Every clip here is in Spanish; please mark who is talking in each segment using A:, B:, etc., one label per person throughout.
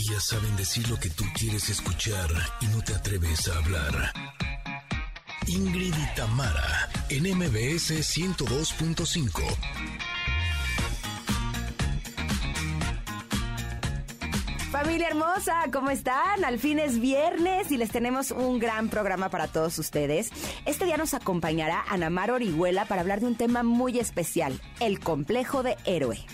A: Ellas saben decir lo que tú quieres escuchar y no te atreves a hablar. Ingrid y Tamara, en MBS 102.5.
B: Familia hermosa, ¿cómo están? Al fin es viernes y les tenemos un gran programa para todos ustedes. Este día nos acompañará Anamar Orihuela para hablar de un tema muy especial, el complejo de héroe.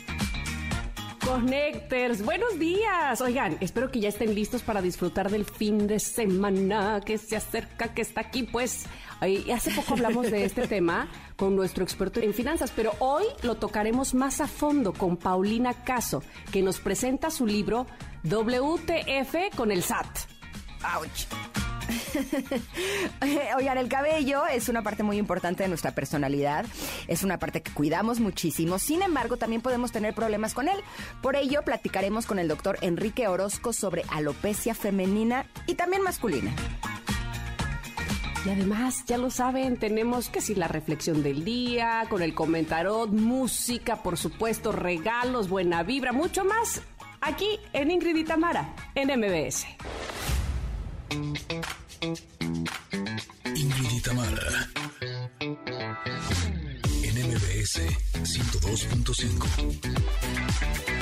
C: Connectors, buenos días. Oigan, espero que ya estén listos para disfrutar del fin de semana que se acerca, que está aquí. Pues hace poco hablamos de este tema con nuestro experto en finanzas, pero hoy lo tocaremos más a fondo con Paulina Caso, que nos presenta su libro WTF con el SAT.
B: ¡Auch! Oigan, el cabello es una parte muy importante de nuestra personalidad, es una parte que cuidamos muchísimo, sin embargo también podemos tener problemas con él. Por ello platicaremos con el doctor Enrique Orozco sobre alopecia femenina y también masculina.
C: Y además, ya lo saben, tenemos que si la reflexión del día, con el comentarot, música, por supuesto, regalos, buena vibra, mucho más aquí en Ingrid y Tamara, en MBS.
A: Ingrid y Tamara. En MBS 102.5.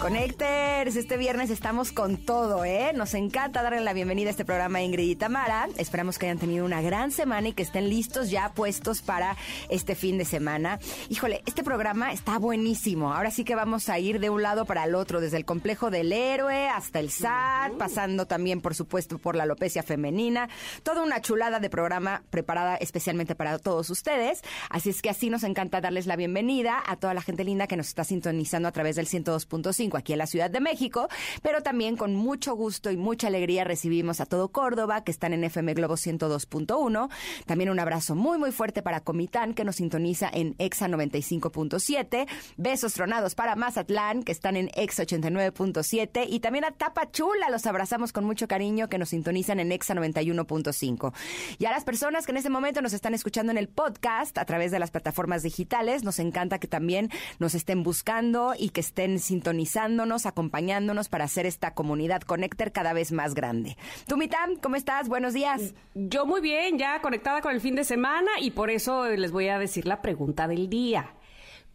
B: Connectors, este viernes estamos con todo, ¿eh? Nos encanta darle la bienvenida a este programa Ingrid y Tamara. Esperamos que hayan tenido una gran semana y que estén listos ya puestos para este fin de semana. Híjole, este programa está buenísimo. Ahora sí que vamos a ir de un lado para el otro, desde el complejo del héroe hasta el SAT, pasando también, por supuesto, por la alopecia femenina. Toda una chulada de programa preparada especialmente para todos ustedes. Así es que así nos encanta darles la bienvenida a toda la gente linda que nos está sintonizando a través del 102.5 aquí en la Ciudad de México, pero también con mucho gusto y mucha alegría recibimos a todo Córdoba, que están en FM Globo 102.1. También un abrazo muy, muy fuerte para Comitán, que nos sintoniza en EXA 95.7. Besos tronados para Mazatlán, que están en EXA 89.7. Y también a Tapachula, los abrazamos con mucho cariño, que nos sintonizan en EXA 91.5. Y a las personas que en este momento nos están escuchando en el podcast a través de las plataformas digitales, nos encanta que también nos estén buscando y que estén sintonizando acompañándonos para hacer esta comunidad Connector cada vez más grande. Tú, ¿cómo estás? Buenos días.
C: Yo muy bien, ya conectada con el fin de semana y por eso les voy a decir la pregunta del día.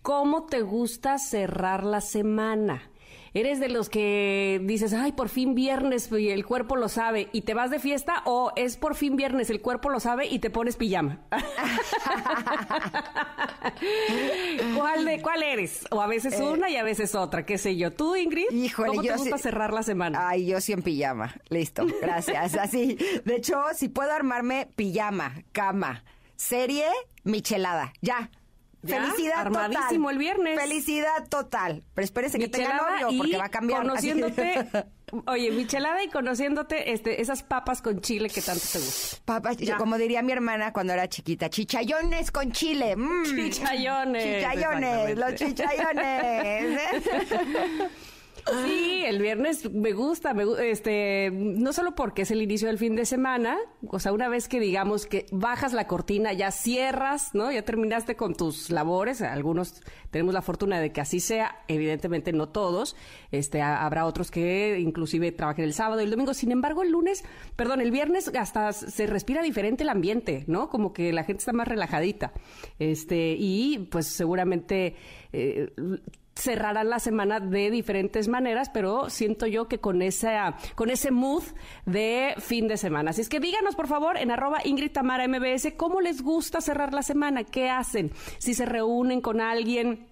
C: ¿Cómo te gusta cerrar la semana? ¿Eres de los que dices, ay, por fin viernes y el cuerpo lo sabe y te vas de fiesta o es por fin viernes, el cuerpo lo sabe y te pones pijama? ¿Cuál, de, ¿Cuál eres? O a veces eh, una y a veces otra, qué sé yo. ¿Tú, Ingrid? Híjole, ¿Cómo te gusta cerrar la semana?
B: Ay, yo sí en pijama. Listo, gracias. Así, de hecho, si puedo armarme pijama, cama, serie, michelada, ya. Felicidad
C: armadísimo el viernes.
B: Felicidad total. Pero espérese que tenga novio porque va a cambiar.
C: Conociéndote, oye, michelada y conociéndote este, esas papas con chile que tanto te gustan.
B: Papas, como diría mi hermana cuando era chiquita, chichayones con chile. Mm.
C: Chichayones.
B: Chichayones, los chichayones.
C: Sí, el viernes me gusta, me, este, no solo porque es el inicio del fin de semana, o sea, una vez que digamos que bajas la cortina, ya cierras, ¿no? Ya terminaste con tus labores, algunos tenemos la fortuna de que así sea, evidentemente no todos, este, habrá otros que inclusive trabajen el sábado y el domingo, sin embargo el lunes, perdón, el viernes hasta se respira diferente el ambiente, ¿no? Como que la gente está más relajadita, este, y pues seguramente... Eh, cerrarán la semana de diferentes maneras, pero siento yo que con esa, con ese mood de fin de semana. Así es que díganos, por favor, en arroba Ingrid Tamara MBS, cómo les gusta cerrar la semana, qué hacen, si se reúnen con alguien.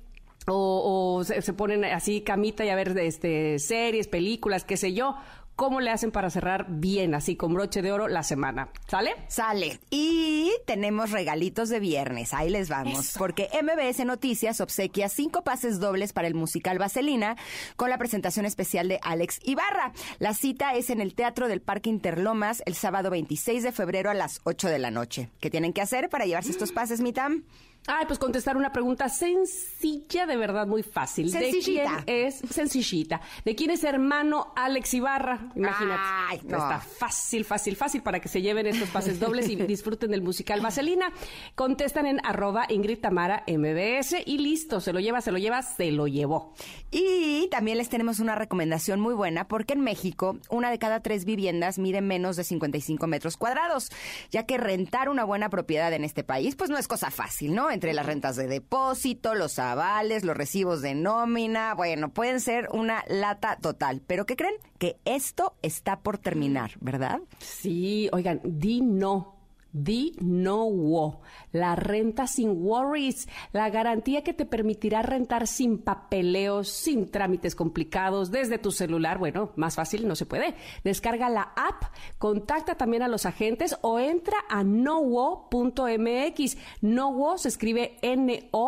C: O, se, se, ponen así camita y a ver este, series, películas, qué sé yo cómo le hacen para cerrar bien, así con broche de oro, la semana. ¿Sale?
B: Sale. Y tenemos regalitos de viernes. Ahí les vamos. Porque MBS Noticias obsequia cinco pases dobles para el musical Vaselina con la presentación especial de Alex Ibarra. La cita es en el Teatro del Parque Interlomas el sábado 26 de febrero a las 8 de la noche. ¿Qué tienen que hacer para llevarse estos pases, Mitam?
C: Ay, pues contestar una pregunta sencilla, de verdad muy fácil.
B: Sencillita.
C: ¿De quién es sencillita? ¿De quién es hermano Alex Ibarra? Imagínate.
B: Ay, no.
C: Está fácil, fácil, fácil para que se lleven estos pases dobles y disfruten del musical Vaselina. Contestan en arroba Ingrid Tamara MBS y listo, se lo lleva, se lo lleva, se lo llevó.
B: Y también les tenemos una recomendación muy buena porque en México una de cada tres viviendas mide menos de 55 metros cuadrados, ya que rentar una buena propiedad en este país pues no es cosa fácil, ¿no? Entre las rentas de depósito, los avales, los recibos de nómina, bueno, pueden ser una lata total. Pero ¿qué creen? Que esto está por terminar, ¿verdad?
C: Sí, oigan, di no. Di no wo. La renta sin worries. La garantía que te permitirá rentar sin papeleos, sin trámites complicados, desde tu celular. Bueno, más fácil no se puede. Descarga la app, contacta también a los agentes o entra a nowo.mx. Nowo se escribe N-O-W-O.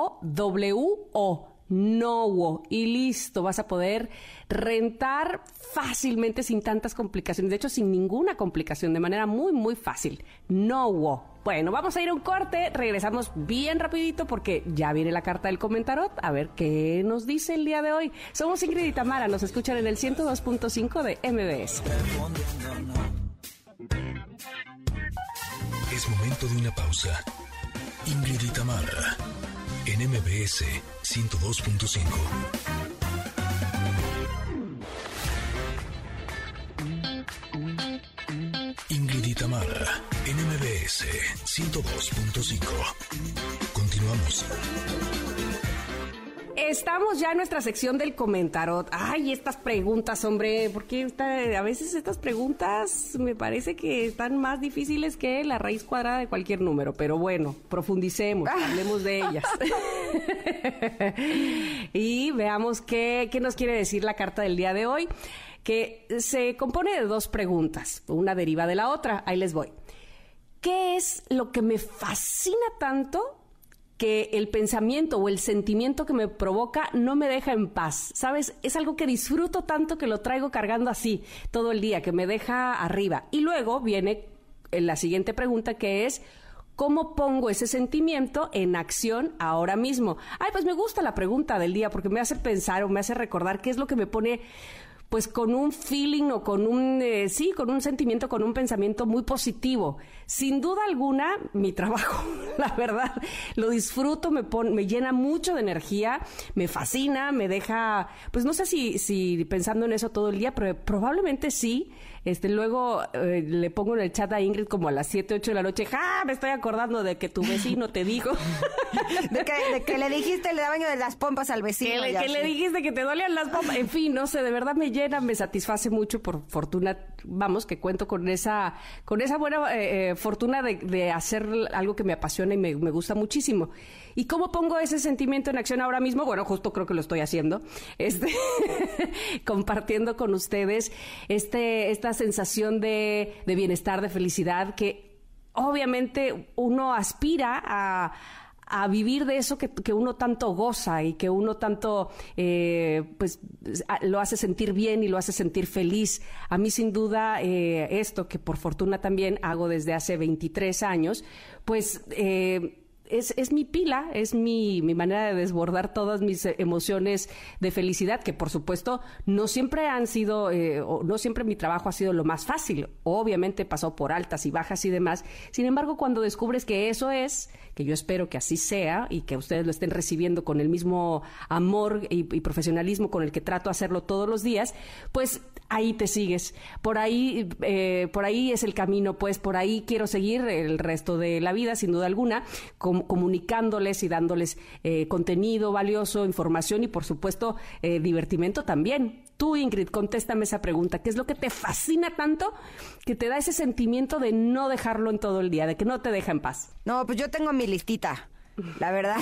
C: Nowo. Y listo, vas a poder rentar fácilmente sin tantas complicaciones. De hecho, sin ninguna complicación, de manera muy, muy fácil. Nowo. Bueno, vamos a ir a un corte. Regresamos bien rapidito porque ya viene la carta del comentarot. A ver qué nos dice el día de hoy. Somos Ingrid y Tamara. Nos escuchan en el 102.5 de MBS.
A: Es momento de una pausa. Ingrid y Tamara, en MBS 102.5. Ingrid y Tamara, en MBS 102.5. Continuamos.
C: Estamos ya en nuestra sección del comentarot. Ay, estas preguntas, hombre, porque esta- a veces estas preguntas me parece que están más difíciles que la raíz cuadrada de cualquier número. Pero bueno, profundicemos, hablemos de ellas. y veamos qué, qué nos quiere decir la carta del día de hoy, que se compone de dos preguntas, una deriva de la otra. Ahí les voy. ¿Qué es lo que me fascina tanto que el pensamiento o el sentimiento que me provoca no me deja en paz? ¿Sabes? Es algo que disfruto tanto que lo traigo cargando así todo el día, que me deja arriba. Y luego viene eh, la siguiente pregunta que es... ¿Cómo pongo ese sentimiento en acción ahora mismo? Ay, pues me gusta la pregunta del día porque me hace pensar o me hace recordar qué es lo que me pone pues con un feeling o con un, eh, sí, con un sentimiento, con un pensamiento muy positivo. Sin duda alguna, mi trabajo, la verdad, lo disfruto, me, pon- me llena mucho de energía, me fascina, me deja, pues no sé si, si pensando en eso todo el día, pero probablemente sí. Este, luego eh, le pongo en el chat a Ingrid como a las 7, 8 de la noche, ¡ja! Me estoy acordando de que tu vecino te dijo.
B: De que, de que le dijiste el daño de las pompas al vecino.
C: Que, le, que le dijiste que te dolían las pompas. En fin, no sé, de verdad me llena, me satisface mucho por fortuna, vamos, que cuento con esa, con esa buena eh, eh, fortuna de, de hacer algo que me apasiona y me, me gusta muchísimo. ¿Y cómo pongo ese sentimiento en acción ahora mismo? Bueno, justo creo que lo estoy haciendo, este, compartiendo con ustedes este, esta sensación de, bienestar, de felicidad, que obviamente uno aspira a vivir de eso que, uno tanto goza y que uno tanto eh, pues lo hace sentir bien y lo hace sentir feliz. A mí sin duda eh, esto que por fortuna también hago desde hace 23 años, pues... eh, es, es mi pila, es mi, mi manera de desbordar todas mis eh, emociones de felicidad, que por supuesto no siempre han sido, eh, o no siempre mi trabajo ha sido lo más fácil. Obviamente pasó por altas y bajas y demás. Sin embargo, cuando descubres que eso es, que yo espero que así sea y que ustedes lo estén recibiendo con el mismo amor y, y profesionalismo con el que trato hacerlo todos los días, pues ahí te sigues. Por ahí, eh, por ahí es el camino, pues por ahí quiero seguir el resto de la vida, sin duda alguna, com- comunicándoles y dándoles eh, contenido valioso, información y por supuesto eh, divertimento también. Tú, Ingrid, contéstame esa pregunta. ¿Qué es lo que te fascina tanto que te da ese sentimiento de no dejarlo en todo el día, de que no te deja en paz?
B: No, pues yo tengo mi listita. La verdad,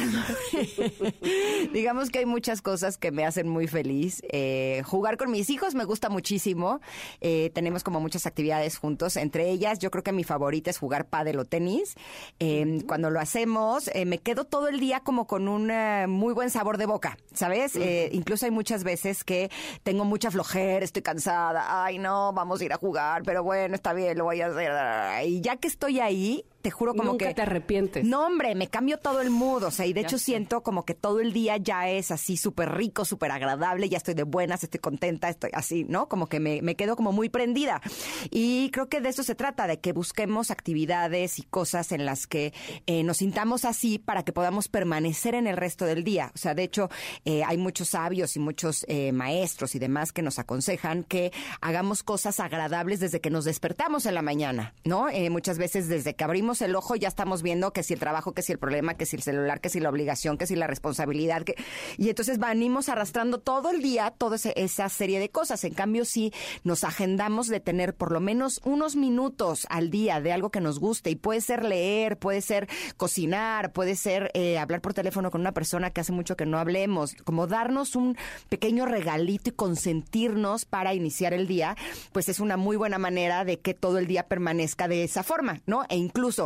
B: digamos que hay muchas cosas que me hacen muy feliz. Eh, jugar con mis hijos me gusta muchísimo. Eh, tenemos como muchas actividades juntos. Entre ellas, yo creo que mi favorita es jugar pádel o tenis. Eh, Cuando lo hacemos, eh, me quedo todo el día como con un eh, muy buen sabor de boca, ¿sabes? Incluso hay muchas veces que tengo mucha flojera, estoy cansada. Ay, no, vamos a ir a jugar, pero bueno, está bien, lo voy a hacer. Y ya que estoy ahí, te juro como
C: Nunca
B: que...
C: te arrepientes.
B: No, hombre, me cambio todo el mood, o sea, y de hecho siento como que todo el día ya es así súper rico, súper agradable, ya estoy de buenas, estoy contenta, estoy así, ¿no? Como que me, me quedo como muy prendida. Y creo que de eso se trata, de que busquemos actividades y cosas en las que eh, nos sintamos así para que podamos permanecer en el resto del día. O sea, de hecho, eh, hay muchos sabios y muchos eh, maestros y demás que nos aconsejan que hagamos cosas agradables desde que nos despertamos en la mañana, ¿no? Muchas veces desde que abrimos el ojo ya estamos viendo que si el trabajo, que si el problema, que si el celular, que si la obligación, que si la responsabilidad, que... y entonces venimos arrastrando todo el día toda esa serie de cosas. En cambio, si nos agendamos de tener por lo menos unos minutos al día de algo que nos guste, y puede ser leer, puede ser cocinar, puede ser eh, hablar por teléfono con una persona que hace mucho que no hablemos, como darnos un pequeño regalito y consentirnos para iniciar el día, pues es una muy buena manera de que todo el día permanezca de esa forma, ¿no? E incluso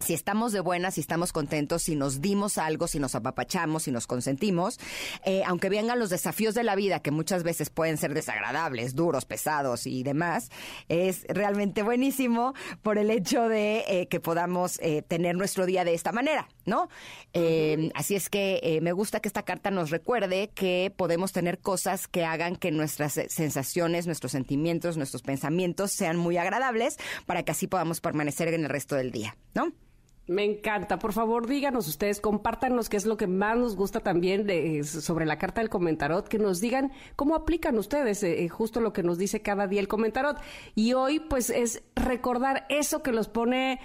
B: si estamos de buenas, si estamos contentos, si nos dimos algo, si nos apapachamos, si nos consentimos, eh, aunque vengan los desafíos de la vida, que muchas veces pueden ser desagradables, duros, pesados y demás, es realmente buenísimo por el hecho de eh, que podamos eh, tener nuestro día de esta manera, ¿no? Eh, así es que eh, me gusta que esta carta nos recuerde que podemos tener cosas que hagan que nuestras eh, sensaciones, nuestros sentimientos, nuestros pensamientos sean muy agradables para que así podamos permanecer en el resto del día, ¿no?
C: Me encanta. Por favor, díganos ustedes, compártanos qué es lo que más nos gusta también de, sobre la carta del comentarot, que nos digan cómo aplican ustedes eh, eh, justo lo que nos dice cada día el comentarot. Y hoy, pues, es recordar eso que los pone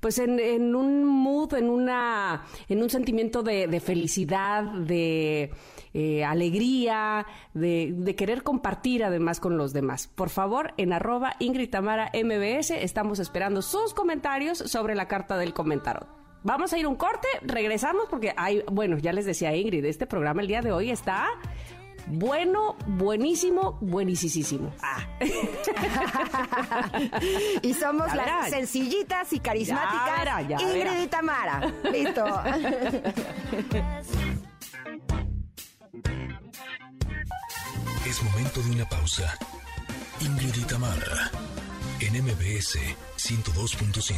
C: pues en, un mood, en una, en un sentimiento de, de felicidad, de eh, alegría, de, de querer compartir además con los demás. Por favor, en arroba Ingrid Tamara MBS estamos esperando sus comentarios sobre la carta del comentarot. Vamos a ir un corte, regresamos porque hay, bueno, ya les decía Ingrid, este programa el día de hoy está bueno, buenísimo, buenísimo. Ah.
B: y somos
C: Ya
B: las
C: verán.
B: sencillitas y carismáticas
C: Ya verá, ya
B: Ingrid
C: verá.
B: y Tamara. Listo.
A: Es momento de una pausa. Ingrid y Tamara, en MBS 102.5.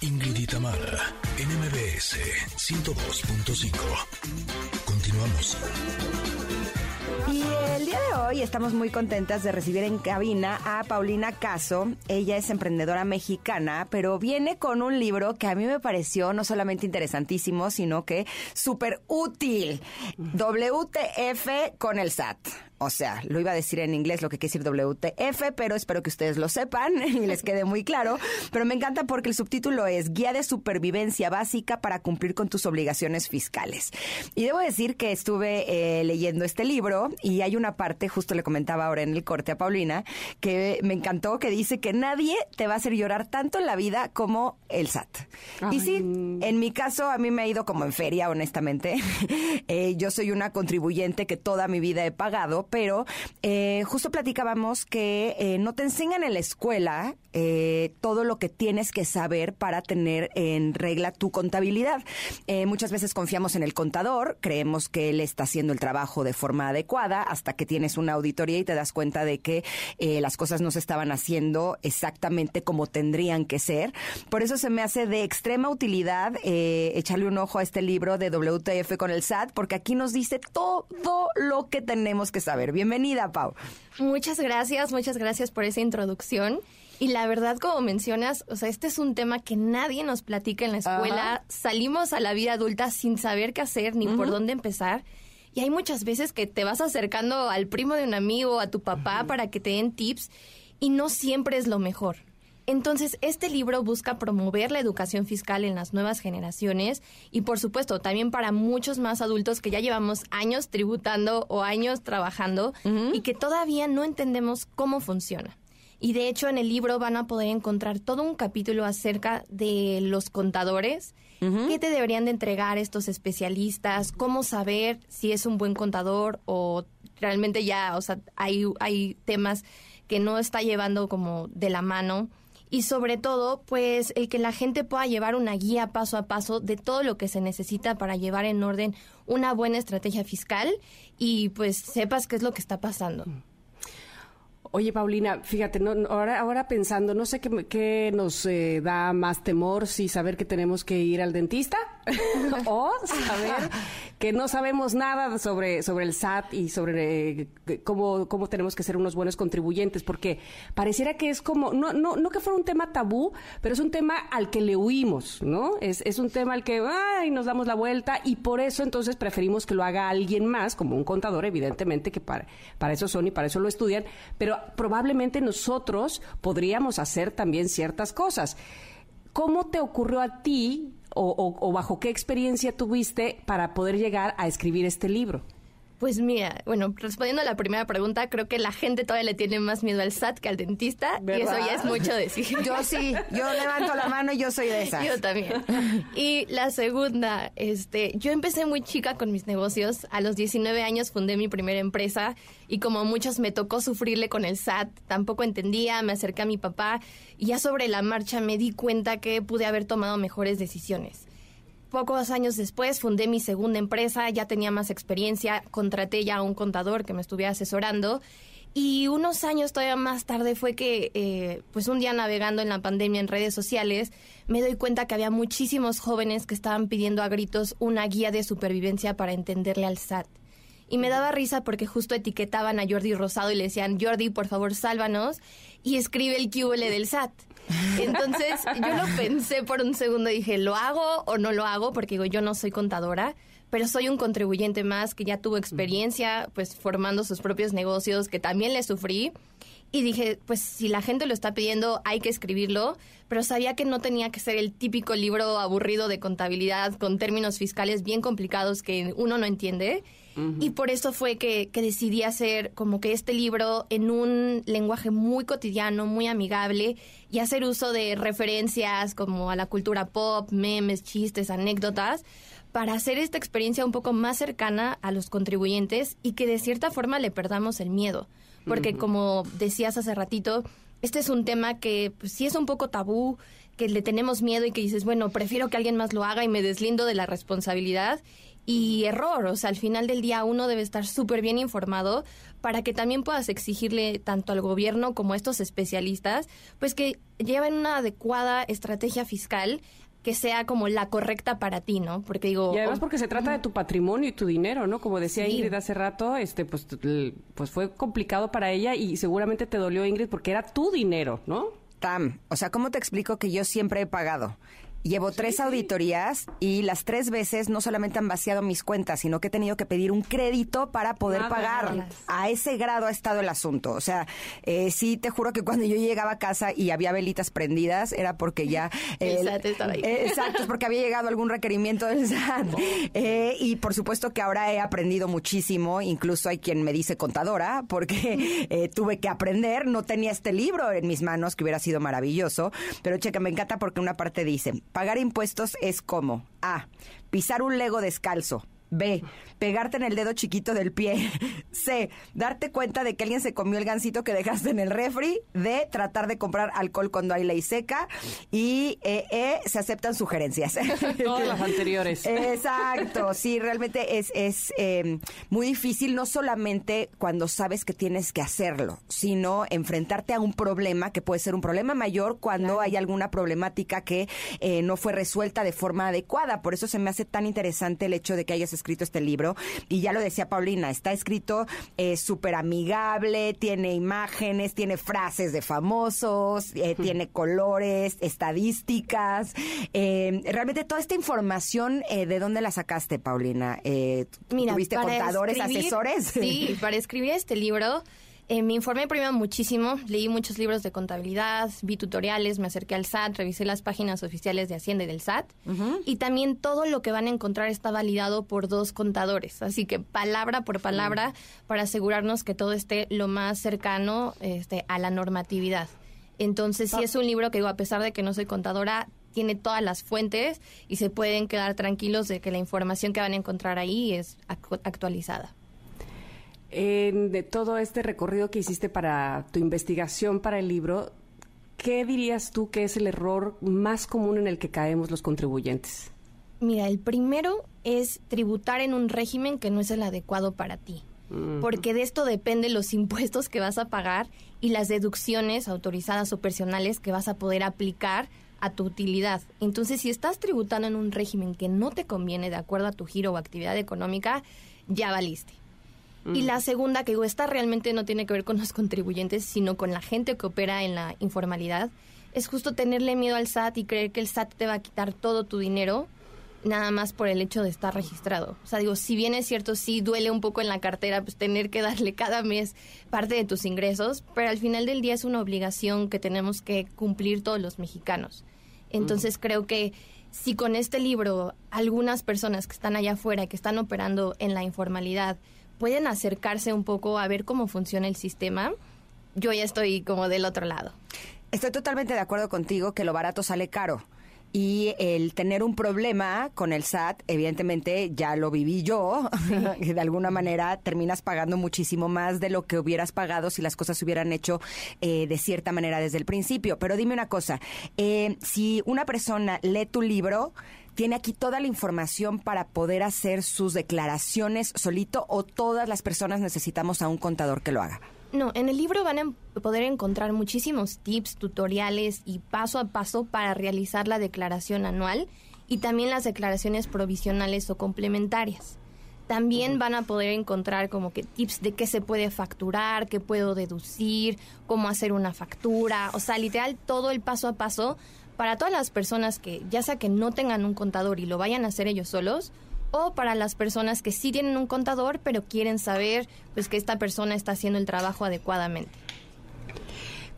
A: Ingrid y Tamara, en MBS 102.5. Continuamos.
B: Y el día de hoy estamos muy contentas de recibir en cabina a Paulina Caso. Ella es emprendedora mexicana, pero viene con un libro que a mí me pareció no solamente interesantísimo, sino que súper útil. WTF con el SAT. O sea, lo iba a decir en inglés lo que quiere decir WTF, pero espero que ustedes lo sepan y les quede muy claro. Pero me encanta porque el subtítulo es Guía de Supervivencia Básica para cumplir con tus obligaciones fiscales. Y debo decir que estuve eh, leyendo este libro y hay una parte, justo le comentaba ahora en el corte a Paulina, que me encantó, que dice que nadie te va a hacer llorar tanto en la vida como el SAT. Y sí, en mi caso a mí me ha ido como en feria, honestamente. Eh, yo soy una contribuyente que toda mi vida he pagado, pero eh, justo platicábamos que eh, no te enseñan en la escuela eh, todo lo que tienes que saber para tener en regla tu contabilidad. Muchas veces confiamos en el contador, creemos que él está haciendo el trabajo de forma adecuada hasta que tienes una auditoría y te das cuenta de que las cosas no se estaban haciendo exactamente como tendrían que ser. Por eso se me hace de extrema utilidad echarle un ojo a este libro de WTF con el SAT, porque aquí nos dice todo lo que tenemos que saber. Bienvenida, Pau.
D: Muchas gracias, muchas gracias por esa introducción. Y la verdad, como mencionas, o sea, este es un tema que nadie nos platica en la escuela. Salimos a la vida adulta sin saber qué hacer ni por dónde empezar. Y hay muchas veces que te vas acercando al primo de un amigo, a tu papá, para que te den tips, y no siempre es lo mejor. Entonces, este libro busca promover la educación fiscal en las nuevas generaciones y, por supuesto, también para muchos más adultos que ya llevamos años tributando o años trabajando y que todavía no entendemos cómo funciona. Y de hecho, en el libro van a poder encontrar todo un capítulo acerca de los contadores, qué te deberían de entregar estos especialistas, cómo saber si es un buen contador o realmente ya, o sea, hay, hay temas que no está llevando como de la mano y sobre todo, pues el que la gente pueda llevar una guía paso a paso de todo lo que se necesita para llevar en orden una buena estrategia fiscal y pues sepas qué es lo que está pasando.
C: Oye, Paulina, fíjate, no, ahora, ahora pensando, no sé qué, nos eh, da más temor, si saber que tenemos que ir al dentista o saber que no sabemos nada sobre, sobre el SAT y sobre eh, cómo, cómo tenemos que ser unos buenos contribuyentes, porque pareciera que es como, no, no, no que fuera un tema tabú, pero es un tema al que le huimos, ¿no? Es, es un tema al que, ay, nos damos la vuelta y por eso entonces preferimos que lo haga alguien más, como un contador, evidentemente, que para, para eso son y para eso lo estudian, pero probablemente nosotros podríamos hacer también ciertas cosas. ¿Cómo te ocurrió a ti o, bajo qué experiencia tuviste para poder llegar a escribir este libro?
D: Pues mira, bueno, respondiendo a la primera pregunta, creo que la gente todavía le tiene más miedo al SAT que al dentista y eso ya es mucho decir.
B: Yo sí, yo levanto la mano y yo soy de esas.
D: Yo también. Y la segunda, este, yo empecé muy chica con mis negocios. A los 19 años fundé mi primera empresa y como muchos me tocó sufrirle con el SAT, tampoco entendía, me acerqué a mi papá y ya sobre la marcha me di cuenta que pude haber tomado mejores decisiones. Pocos años después fundé mi segunda empresa, ya tenía más experiencia, contraté ya a un contador que me estuviera asesorando y unos años todavía más tarde fue que, eh, pues un día navegando en la pandemia en redes sociales, me doy cuenta que había muchísimos jóvenes que estaban pidiendo a gritos una guía de supervivencia para entenderle al SAT. Y me daba risa porque justo etiquetaban a Jordi Rosado y le decían, Jordi, por favor, sálvanos y escribe el QL del SAT. Entonces yo lo pensé por un segundo y dije, ¿lo hago o no lo hago? Porque digo, yo no soy contadora, pero soy un contribuyente más que ya tuvo experiencia pues formando sus propios negocios, que también le sufrí. Y dije, pues si la gente lo está pidiendo, hay que escribirlo, pero sabía que no tenía que ser el típico libro aburrido de contabilidad con términos fiscales bien complicados que uno no entiende. Y por eso fue que, que, decidí hacer como que este libro en un lenguaje muy cotidiano, muy amigable y hacer uso de referencias como a la cultura pop, memes, chistes, anécdotas, para hacer esta experiencia un poco más cercana a los contribuyentes y que de cierta forma le perdamos el miedo. Porque como decías hace ratito, este es un tema que pues, sí es un poco tabú, que le tenemos miedo y que dices, bueno, prefiero que alguien más lo haga y me deslindo de la responsabilidad y error. O sea, al final del día uno debe estar súper bien informado para que también puedas exigirle tanto al gobierno como a estos especialistas, pues que lleven una adecuada estrategia fiscal que sea como la correcta para ti, ¿no?
C: Porque digo... Y además porque se trata de tu patrimonio y tu dinero, ¿no? Como decía Ingrid hace rato, este, pues, pues fue complicado para ella y seguramente te dolió, Ingrid, porque era tu dinero, ¿no?
B: Tam, o sea, ¿cómo te explico que yo siempre he pagado? Llevo tres auditorías y las tres veces no solamente han vaciado mis cuentas, sino que he tenido que pedir un crédito para poder pagar. A ese grado ha estado el asunto. O sea, eh, sí te juro que cuando yo llegaba a casa y había velitas prendidas era porque ya...
D: el, SAT estaba ahí.
B: Eh, exacto, es porque había llegado algún requerimiento del SAT. Eh, y por supuesto que ahora he aprendido muchísimo, incluso hay quien me dice contadora, porque tuve que aprender, no tenía este libro en mis manos, que hubiera sido maravilloso, pero checa, me encanta porque una parte dice, Pagar impuestos es como A. Pisar un lego descalzo. B. Pegarte en el dedo chiquito del pie. C. Darte cuenta de que alguien se comió el gansito que dejaste en el refri. D. Tratar de comprar alcohol cuando hay ley seca. Y E. e se aceptan sugerencias.
C: Todas las anteriores.
B: Exacto. Sí, realmente es, es em, muy difícil, no solamente cuando sabes que tienes que hacerlo, sino enfrentarte a un problema que puede ser un problema mayor cuando hay alguna problemática que eh, no fue resuelta de forma adecuada. Por eso se me hace tan interesante el hecho de que hayas escrito este libro. Y ya lo decía Paulina, está escrito eh, súper amigable, tiene imágenes, tiene frases de famosos, eh, tiene colores, estadísticas. Eh, realmente toda esta información, ¿de dónde la sacaste, Paulina? ¿Tuviste contadores, asesores?
D: Sí, para escribir este libro eh, me informé primero muchísimo, leí muchos libros de contabilidad, vi tutoriales, me acerqué al SAT, revisé las páginas oficiales de Hacienda y del SAT. Y también todo lo que van a encontrar está validado por dos contadores. Así que palabra por palabra para asegurarnos que todo esté lo más cercano este, a la normatividad. Entonces, sí es un libro que digo, a pesar de que no soy contadora, tiene todas las fuentes y se pueden quedar tranquilos de que la información que van a encontrar ahí es actualizada
C: de todo este recorrido que hiciste para tu investigación para el libro, ¿qué dirías tú que es el error más común en el que caemos los contribuyentes?
D: Mira, el primero es tributar en un régimen que no es el adecuado para ti. porque de esto dependen los impuestos que vas a pagar y las deducciones autorizadas o personales que vas a poder aplicar a tu utilidad. Entonces, si estás tributando en un régimen que no te conviene de acuerdo a tu giro o actividad económica, ya valiste. Y la segunda, que digo, esta realmente no tiene que ver con los contribuyentes, sino con la gente que opera en la informalidad, es justo tenerle miedo al SAT y creer que el SAT te va a quitar todo tu dinero nada más por el hecho de estar registrado. O sea, digo, si bien es cierto, sí duele un poco en la cartera, pues tener que darle cada mes parte de tus ingresos, pero al final del día es una obligación que tenemos que cumplir todos los mexicanos. Entonces creo que si con este libro algunas personas que están allá afuera, que están operando en la informalidad, pueden acercarse un poco a ver cómo funciona el sistema, yo ya estoy como del otro lado.
B: Estoy totalmente de acuerdo contigo que lo barato sale caro y el tener un problema con el SAT, evidentemente ya lo viví yo, de alguna manera terminas pagando muchísimo más de lo que hubieras pagado si las cosas se hubieran hecho eh, de cierta manera desde el principio. Pero dime una cosa, eh, si una persona lee tu libro, tiene aquí toda la información para poder hacer sus declaraciones solito o todas las personas necesitamos a un contador que lo haga.
D: No, en el libro van a poder encontrar muchísimos tips, tutoriales y paso a paso para realizar la declaración anual y también las declaraciones provisionales o complementarias. También van a poder encontrar como que tips de qué se puede facturar, qué puedo deducir, cómo hacer una factura, o sea, literal todo el paso a paso para todas las personas que ya sea que no tengan un contador y lo vayan a hacer ellos solos o para las personas que sí tienen un contador pero quieren saber pues que esta persona está haciendo el trabajo adecuadamente.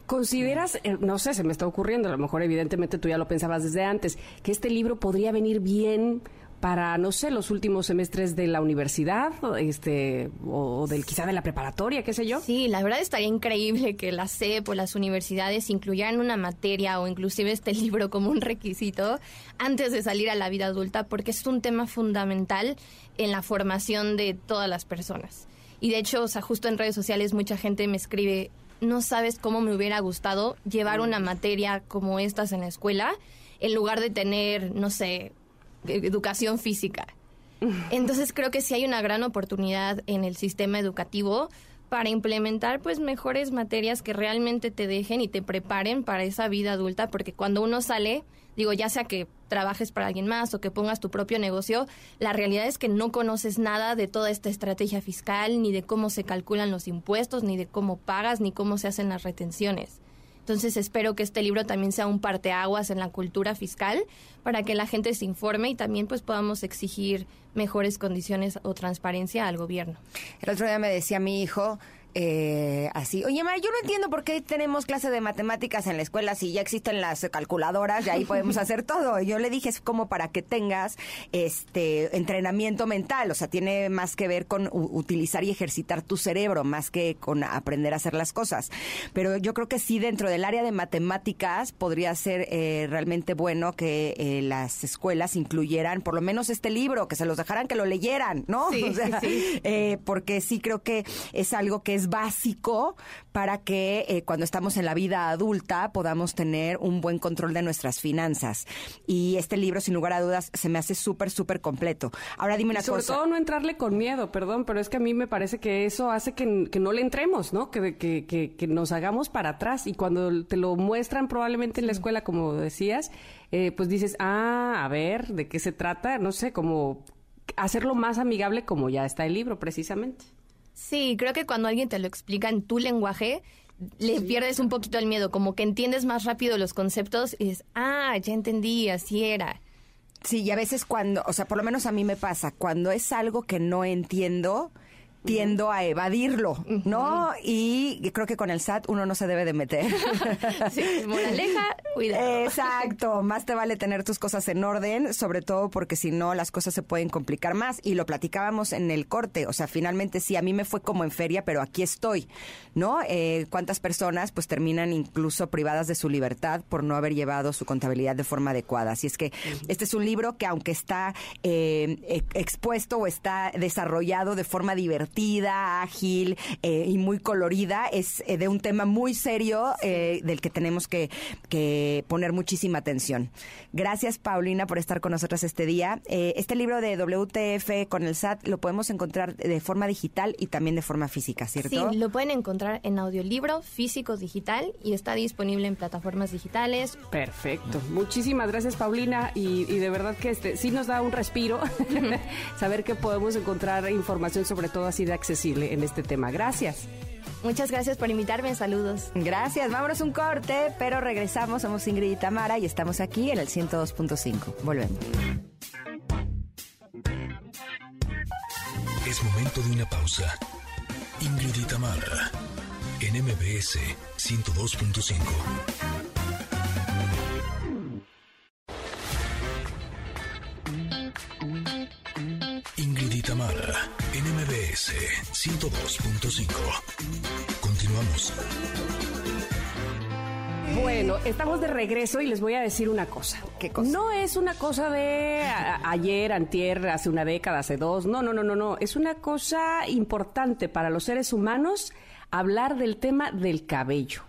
C: ¿Consideras, eh, no sé, se me está ocurriendo, a lo mejor evidentemente tú ya lo pensabas desde antes, que este libro podría venir bien para, no sé, los últimos semestres de la universidad, este, o del quizá de la preparatoria, qué sé yo.
D: Sí, la verdad estaría increíble que la CEP o las universidades incluyeran una materia o inclusive este libro como un requisito antes de salir a la vida adulta, porque es un tema fundamental en la formación de todas las personas. Y de hecho, o sea, justo en redes sociales mucha gente me escribe, no sabes cómo me hubiera gustado llevar una materia como estas en la escuela, en lugar de tener, no sé, educación física. Entonces creo que sí hay una gran oportunidad en el sistema educativo para implementar pues mejores materias que realmente te dejen y te preparen para esa vida adulta, porque cuando uno sale, digo, ya sea que trabajes para alguien más o que pongas tu propio negocio, la realidad es que no conoces nada de toda esta estrategia fiscal, ni de cómo se calculan los impuestos, ni de cómo pagas, ni cómo se hacen las retenciones. Entonces espero que este libro también sea un parteaguas en la cultura fiscal para que la gente se informe y también pues podamos exigir mejores condiciones o transparencia al gobierno.
B: El otro día me decía mi hijo, eh, así. Oye, Mara, yo no entiendo por qué tenemos clase de matemáticas en la escuela si ya existen las calculadoras y ahí podemos hacer todo. Yo le dije, es como para que tengas este entrenamiento mental, o sea, tiene más que ver con utilizar y ejercitar tu cerebro, más que con aprender a hacer las cosas. Pero yo creo que sí, dentro del área de matemáticas podría ser eh, realmente bueno que eh, las escuelas incluyeran por lo menos este libro, que se los dejaran que lo leyeran, ¿no?
D: Sí, sí.
B: Eh, porque sí creo que es algo que es básico para que eh, cuando estamos en la vida adulta podamos tener un buen control de nuestras finanzas. Y este libro, sin lugar a dudas, se me hace súper, súper completo. Ahora dime una
C: sobre
B: cosa.
C: Sobre todo no entrarle con miedo, perdón, pero es que a mí me parece que eso hace que, no le entremos, ¿no? Que, que, que, nos hagamos para atrás. Y cuando te lo muestran probablemente en la escuela, como decías, eh, pues dices, ah, a ver, ¿de qué se trata? No sé, como hacerlo más amigable como ya está el libro, precisamente.
D: Sí, creo que cuando alguien te lo explica en tu lenguaje, le pierdes un poquito el miedo, como que entiendes más rápido los conceptos y dices, ah, ya entendí, así era.
B: Sí, y a veces cuando, o sea, por lo menos a mí me pasa, cuando es algo que no entiendo, tiendo a evadirlo, ¿no? Y creo que con el SAT uno no se debe de meter.
D: sí, moraleja, cuidado.
B: Exacto, más te vale tener tus cosas en orden, sobre todo porque si no las cosas se pueden complicar más y lo platicábamos en el corte, o sea, finalmente sí, a mí me fue como en feria, pero aquí estoy, ¿no? Eh, ¿Cuántas personas pues terminan incluso privadas de su libertad por no haber llevado su contabilidad de forma adecuada? Así es que este es un libro que aunque está eh, expuesto o está desarrollado de forma divertida, divertida, ágil eh, y muy colorida. Es eh, de un tema muy serio eh, del que tenemos que, que, poner muchísima atención. Gracias, Paulina, por estar con nosotros este día. este libro de WTF con el SAT lo podemos encontrar de forma digital y también de forma física, ¿cierto?
D: Sí, lo pueden encontrar en audiolibro, físico, digital y está disponible en plataformas digitales.
C: Perfecto. Muchísimas gracias, Paulina. Y, y de verdad que este sí nos da un respiro saber que podemos encontrar información sobre todo así de accesible en este tema. Gracias.
D: Muchas gracias por invitarme. Saludos.
B: Gracias. Vámonos un corte, pero regresamos. Somos Ingrid y Tamara y estamos aquí en el 102.5. Volvemos.
A: Es momento de una pausa. Ingrid y Tamara en MBS 102.5. Tamara, NMBS 102.5. Continuamos.
C: Bueno, estamos de regreso y les voy a decir una cosa.
B: ¿Qué cosa?
C: No es una cosa de ayer, antier, hace una década, hace dos. No, no, no, no, no. Es una cosa importante para los seres humanos hablar del tema del cabello.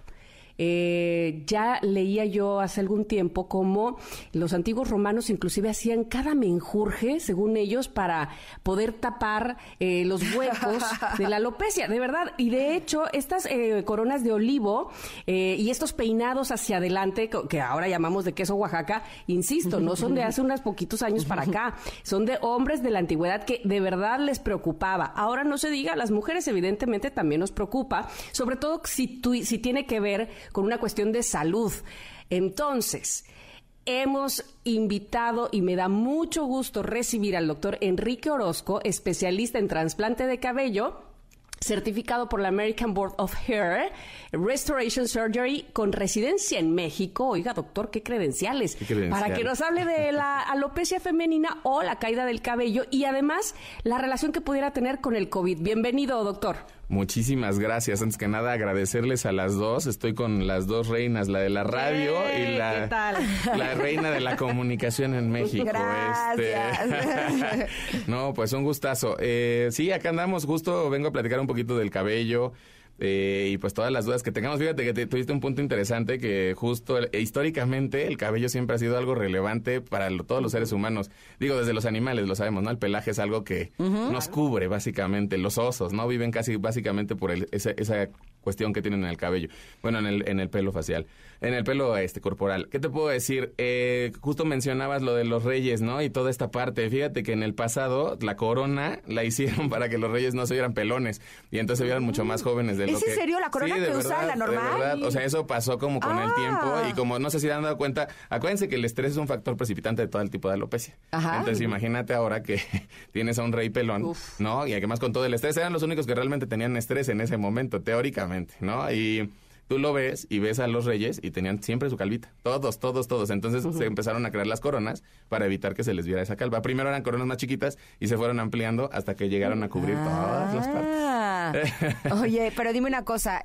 C: Eh, ya leía yo hace algún tiempo cómo los antiguos romanos inclusive hacían cada menjurje, según ellos, para poder tapar eh, los huecos de la alopecia, de verdad. Y de hecho, estas eh, coronas de olivo y estos peinados hacia adelante, que ahora llamamos de queso Oaxaca, insisto, no son de hace unos poquitos años para acá, son de hombres de la antigüedad que de verdad les preocupaba. Ahora no se diga, a las mujeres evidentemente también nos preocupa, sobre todo si, si tiene que ver con una cuestión de salud. Entonces, hemos invitado y me da mucho gusto recibir al doctor Enrique Orozco, especialista en trasplante de cabello certificado por la American Board of Hair, Restoration Surgery, con residencia en México. Oiga, doctor, ¿qué credenciales? Para que nos hable de la alopecia femenina o la caída del cabello y además la relación que pudiera tener con el COVID. Bienvenido, doctor.
E: Muchísimas gracias. Antes que nada, agradecerles a las dos. Estoy con las dos reinas, la de la radio y la, la reina de la comunicación en México.
B: Este.
E: no, pues un gustazo. Eh, sí, acá andamos. Justo vengo a platicar un poquito del cabello. Eh, y pues todas las dudas que tengamos. Fíjate que tuviste un punto interesante que justo e, históricamente el cabello siempre ha sido algo relevante para todos los seres humanos. Digo, desde los animales lo sabemos, ¿no? El pelaje es algo que nos cubre básicamente. Los osos, ¿no? Viven casi básicamente por esa, esa cuestión que tienen en el cabello. Bueno, en el, en el pelo facial. En el pelo este corporal. ¿Qué te puedo decir? Eh, justo mencionabas lo de los reyes, ¿no? Y toda esta parte. Fíjate que en el pasado la corona la hicieron para que los reyes no se vieran pelones. Y entonces se vieran mucho más jóvenes de lo
B: ¿Es en serio la corona que usa la normal?
E: O sea, eso pasó como con el tiempo. Y ah. como no sé si han dado cuenta, acuérdense que el estrés es un factor precipitante de todo el tipo de alopecia. Ajá. Entonces imagínate ahora que tienes a un rey pelón, ¿no? Y además con todo el estrés, eran los únicos que realmente tenían estrés en ese momento, teóricamente, ¿no? Y tú lo ves y ves a los reyes y tenían siempre su calvita. Todos, todos, todos. Entonces se empezaron a crear las coronas para evitar que se les viera esa calva. Primero eran coronas más chiquitas y se fueron ampliando hasta que llegaron a cubrir todas las partes.
B: Ah. Oye, pero dime una cosa,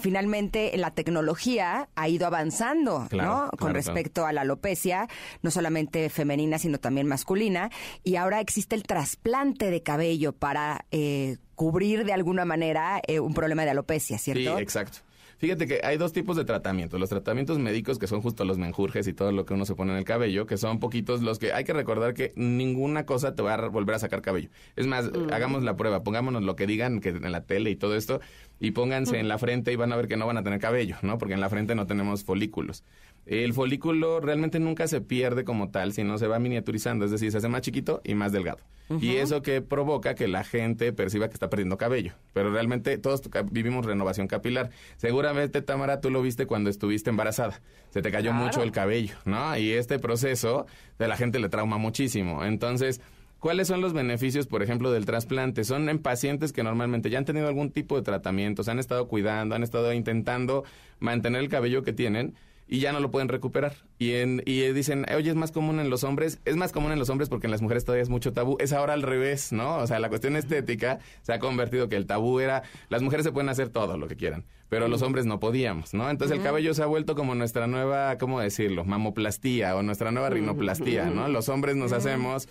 B: finalmente la tecnología ha ido avanzando, ¿no? Con respecto a la alopecia, no solamente femenina, sino también masculina, y ahora existe el trasplante de cabello para eh, cubrir de alguna manera eh, un problema de alopecia, ¿cierto?
E: Sí, exacto. Fíjate que hay dos tipos de tratamientos. Los tratamientos médicos, que son justo los menjurjes y todo lo que uno se pone en el cabello, que son poquitos los que hay que recordar que ninguna cosa te va a volver a sacar cabello. Es más, hagamos la prueba, pongámonos lo que digan que en la tele y todo esto, y pónganse en la frente y van a ver que no van a tener cabello, ¿no? Porque en la frente no tenemos folículos. El folículo realmente nunca se pierde como tal, sino se va miniaturizando, es decir, se hace más chiquito y más delgado. Y eso que provoca que la gente perciba que está perdiendo cabello. Pero realmente todos vivimos renovación capilar. Seguramente, Tamara, tú lo viste cuando estuviste embarazada. Se te cayó mucho el cabello, ¿no? Y este proceso de la gente le trauma muchísimo. Entonces, ¿Cuáles son los beneficios, por ejemplo, del trasplante? Son en pacientes que normalmente ya han tenido algún tipo de tratamiento, se han estado cuidando, han estado intentando mantener el cabello que tienen y ya no lo pueden recuperar. Y, en, y dicen, oye, es más común en los hombres, es más común en los hombres porque en las mujeres todavía es mucho tabú. Es ahora al revés, ¿no? O sea, la cuestión estética se ha convertido que el tabú era, las mujeres se pueden hacer todo lo que quieran, pero los hombres no podíamos, ¿no? Entonces el cabello se ha vuelto como nuestra nueva, ¿cómo decirlo? Mamoplastía o nuestra nueva rinoplastía, ¿no? Los hombres nos hacemos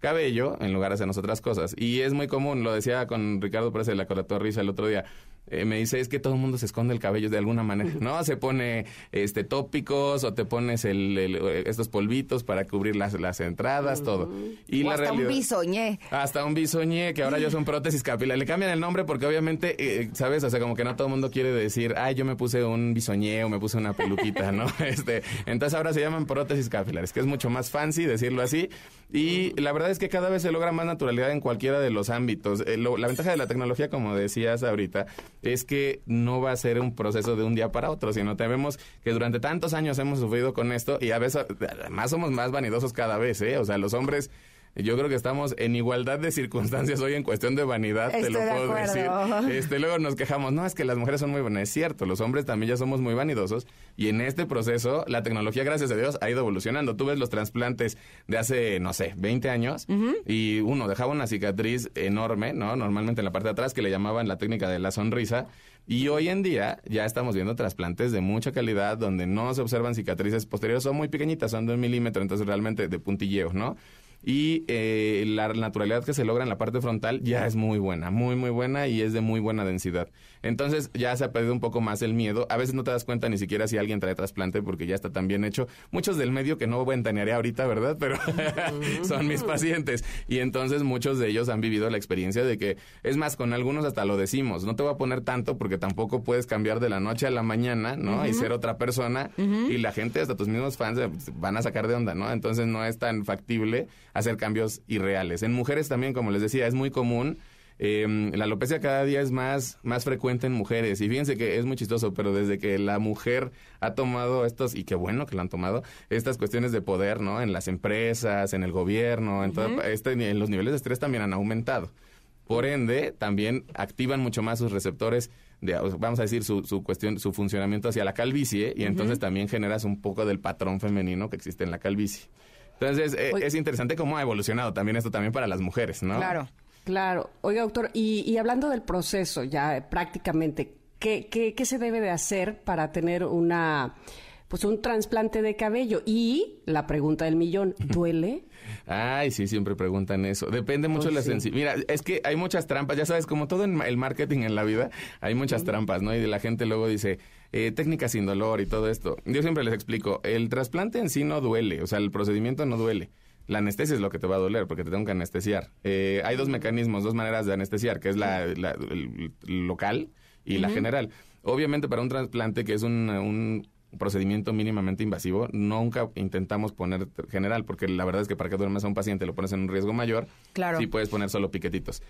E: cabello en lugar de hacernos otras cosas. Y es muy común, lo decía con Ricardo Pérez de la Risa el otro día. Eh, me dice es que todo el mundo se esconde el cabello de alguna manera, ¿no? Se pone este tópicos o te pones el, estos polvitos para cubrir las, las entradas, todo.
B: Y hasta un bisoñé.
E: Hasta un bisoñé, que ahora ya son prótesis capilares. Le cambian el nombre porque obviamente, eh, ¿sabes? O sea, como que no todo el mundo quiere decir, ay, yo me puse un bisoñé o me puse una peluquita, ¿no? este, entonces ahora se llaman prótesis capilares, que es mucho más fancy decirlo así. Y la verdad es que cada vez se logra más naturalidad en cualquiera de los ámbitos. Eh, la ventaja de la tecnología, como decías ahorita, es que no va a ser un proceso de un día para otro, sino tenemos que durante tantos años hemos sufrido con esto y a veces además somos más vanidosos cada vez, ¿eh? O sea, los hombres yo creo que estamos en igualdad de circunstancias hoy en cuestión de vanidad, te lo puedo decir. Este, luego nos quejamos, no, es que las mujeres son muy buenas. Es cierto, los hombres también ya somos muy vanidosos. Y en este proceso, la tecnología, gracias a Dios, ha ido evolucionando. Tú ves los trasplantes de hace, no sé, 20 años, y uno dejaba una cicatriz enorme, ¿no? Normalmente en la parte de atrás, que le llamaban la técnica de la sonrisa. Y hoy en día ya estamos viendo trasplantes de mucha calidad donde no se observan cicatrices posteriores, son muy pequeñitas, son de un milímetro, entonces realmente de puntilleo, ¿no? Y eh, la naturalidad que se logra en la parte frontal ya es muy buena, muy muy buena y es de muy buena densidad. Entonces ya se ha perdido un poco más el miedo. A veces no te das cuenta ni siquiera si alguien trae trasplante porque ya está tan bien hecho. Muchos del medio que no ventanearé ahorita, ¿verdad? Pero son mis pacientes y entonces muchos de ellos han vivido la experiencia de que es más con algunos hasta lo decimos, no te voy a poner tanto porque tampoco puedes cambiar de la noche a la mañana, ¿no? Y ser otra persona y la gente hasta tus mismos fans eh, van a sacar de onda, ¿no? Entonces no es tan factible hacer cambios irreales. En mujeres también, como les decía, es muy común. Eh, la alopecia cada día es más, más frecuente en mujeres. Y fíjense que es muy chistoso, pero desde que la mujer ha tomado estos, y qué bueno que lo han tomado, estas cuestiones de poder, ¿no? En las empresas, en el gobierno, en, este, en los niveles de estrés también han aumentado. Por ende, también activan mucho más sus receptores de, vamos a decir, su, su cuestión, su funcionamiento hacia la calvicie, y entonces también generas un poco del patrón femenino que existe en la calvicie. Entonces, eh, es interesante cómo ha evolucionado también esto también para las mujeres, ¿no?
B: Claro.
C: Claro. Oiga, doctor, y, hablando del proceso ya eh, prácticamente, ¿qué, qué, qué se debe de hacer para tener una pues un trasplante de cabello. Y la pregunta del millón, ¿duele?
E: Ay, sí, siempre preguntan eso. Depende mucho de la pues sensibilidad. Mira, es que hay muchas trampas, ya sabes, como todo en el marketing en la vida, hay muchas trampas, ¿no? Y la gente luego dice, eh, técnicas sin dolor y todo esto. Yo siempre les explico, el trasplante en sí no duele, o sea, el procedimiento no duele. La anestesia es lo que te va a doler porque te tengo que anestesiar. Eh, hay dos mecanismos, dos maneras de anestesiar, que es la, local y la general. Obviamente para un trasplante que es un, procedimiento mínimamente invasivo, nunca intentamos poner general, porque la verdad es que para que duermas a un paciente lo pones en un riesgo mayor.
B: Claro.
E: Sí puedes poner solo piquetitos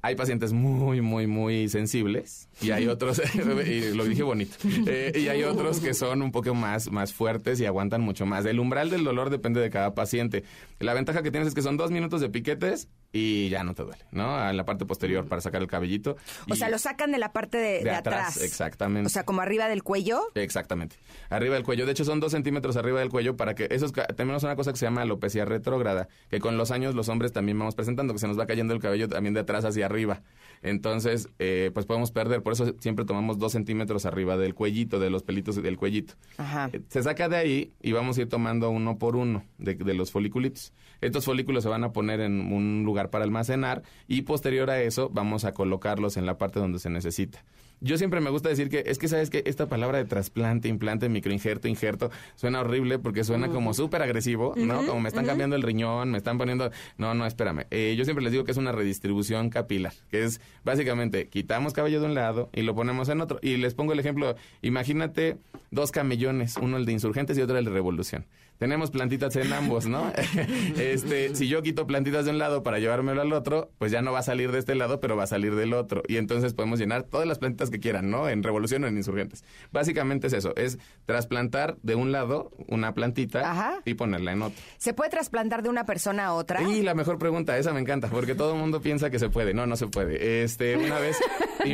E: hay pacientes muy, muy, muy sensibles y hay otros, y lo dije bonito, eh, y hay otros que son un poco más, más fuertes y aguantan mucho más. El umbral del dolor depende de cada paciente. La ventaja que tienes es que son dos minutos de piquetes y ya no te duele, ¿no? En la parte posterior para sacar el cabellito.
B: O sea, lo sacan de la parte de, atrás,
E: Exactamente.
B: O sea, como arriba del cuello.
E: Exactamente. Arriba del cuello. De hecho, son dos centímetros arriba del cuello para que... Eso tenemos una cosa que se llama alopecia retrógrada, que con los años los hombres también vamos presentando, que se nos va cayendo el cabello también de atrás hacia arriba. Entonces, eh, pues podemos perder. Por eso siempre tomamos dos centímetros arriba del cuellito, de los pelitos del cuellito.
B: Ajá.
E: Eh, se saca de ahí y vamos a ir tomando uno por uno de, de los foliculitos. Estos folículos se van a poner en un lugar para almacenar y posterior a eso vamos a colocarlos en la parte donde se necesita. Yo siempre me gusta decir que es que sabes que esta palabra de trasplante, implante, microinjerto, injerto suena horrible porque suena como súper agresivo, ¿no? como me están cambiando el riñón, me están poniendo... No, no, espérame. Eh, yo siempre les digo que es una redistribución capilar, que es básicamente quitamos cabello de un lado y lo ponemos en otro. Y les pongo el ejemplo, imagínate dos camellones, uno el de insurgentes y otro el de revolución tenemos plantitas en ambos, ¿no? este, si yo quito plantitas de un lado para llevármelo al otro, pues ya no va a salir de este lado, pero va a salir del otro. Y entonces podemos llenar todas las plantitas que quieran, ¿no? En revolución o en insurgentes. Básicamente es eso, es trasplantar de un lado una plantita y ponerla en otro.
B: ¿Se puede trasplantar de una persona a otra?
E: Y la mejor pregunta, esa me encanta, porque todo el mundo piensa que se puede. No, no se puede. Este, una vez...
B: la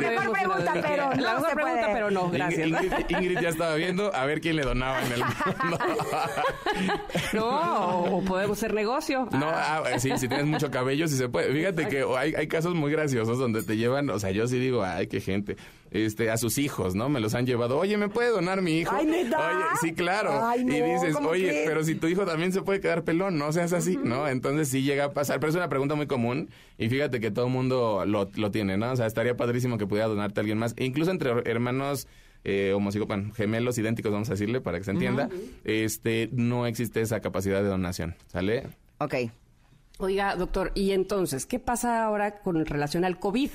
B: mejor pregunta, pero no se
C: pregunta, pero no, gracias.
E: Ingrid, ya estaba viendo a ver quién le donaba en el mundo.
C: no, o podemos hacer negocio.
E: No, ah, sí, si tienes mucho cabello, sí se puede. Fíjate que hay, hay casos muy graciosos donde te llevan, o sea, yo sí digo, ay, qué gente. Este, a sus hijos, ¿no? Me los han llevado. Oye, ¿me puede donar mi hijo?
B: Ay, ¿neta?
E: Oye, sí, claro.
B: Ay, no,
E: y dices,
B: ¿cómo
E: oye, pero si tu hijo también se puede quedar pelón, no seas así, ¿no? Entonces sí llega a pasar. Pero es una pregunta muy común y fíjate que todo el mundo lo, lo tiene, ¿no? O sea, estaría padrísimo que pudiera donarte a alguien más. E incluso entre hermanos eh, bueno, gemelos idénticos, vamos a decirle, para que se entienda, este, no existe esa capacidad de donación, ¿sale?
B: Ok.
C: Oiga, doctor, y entonces, ¿qué pasa ahora con relación al COVID?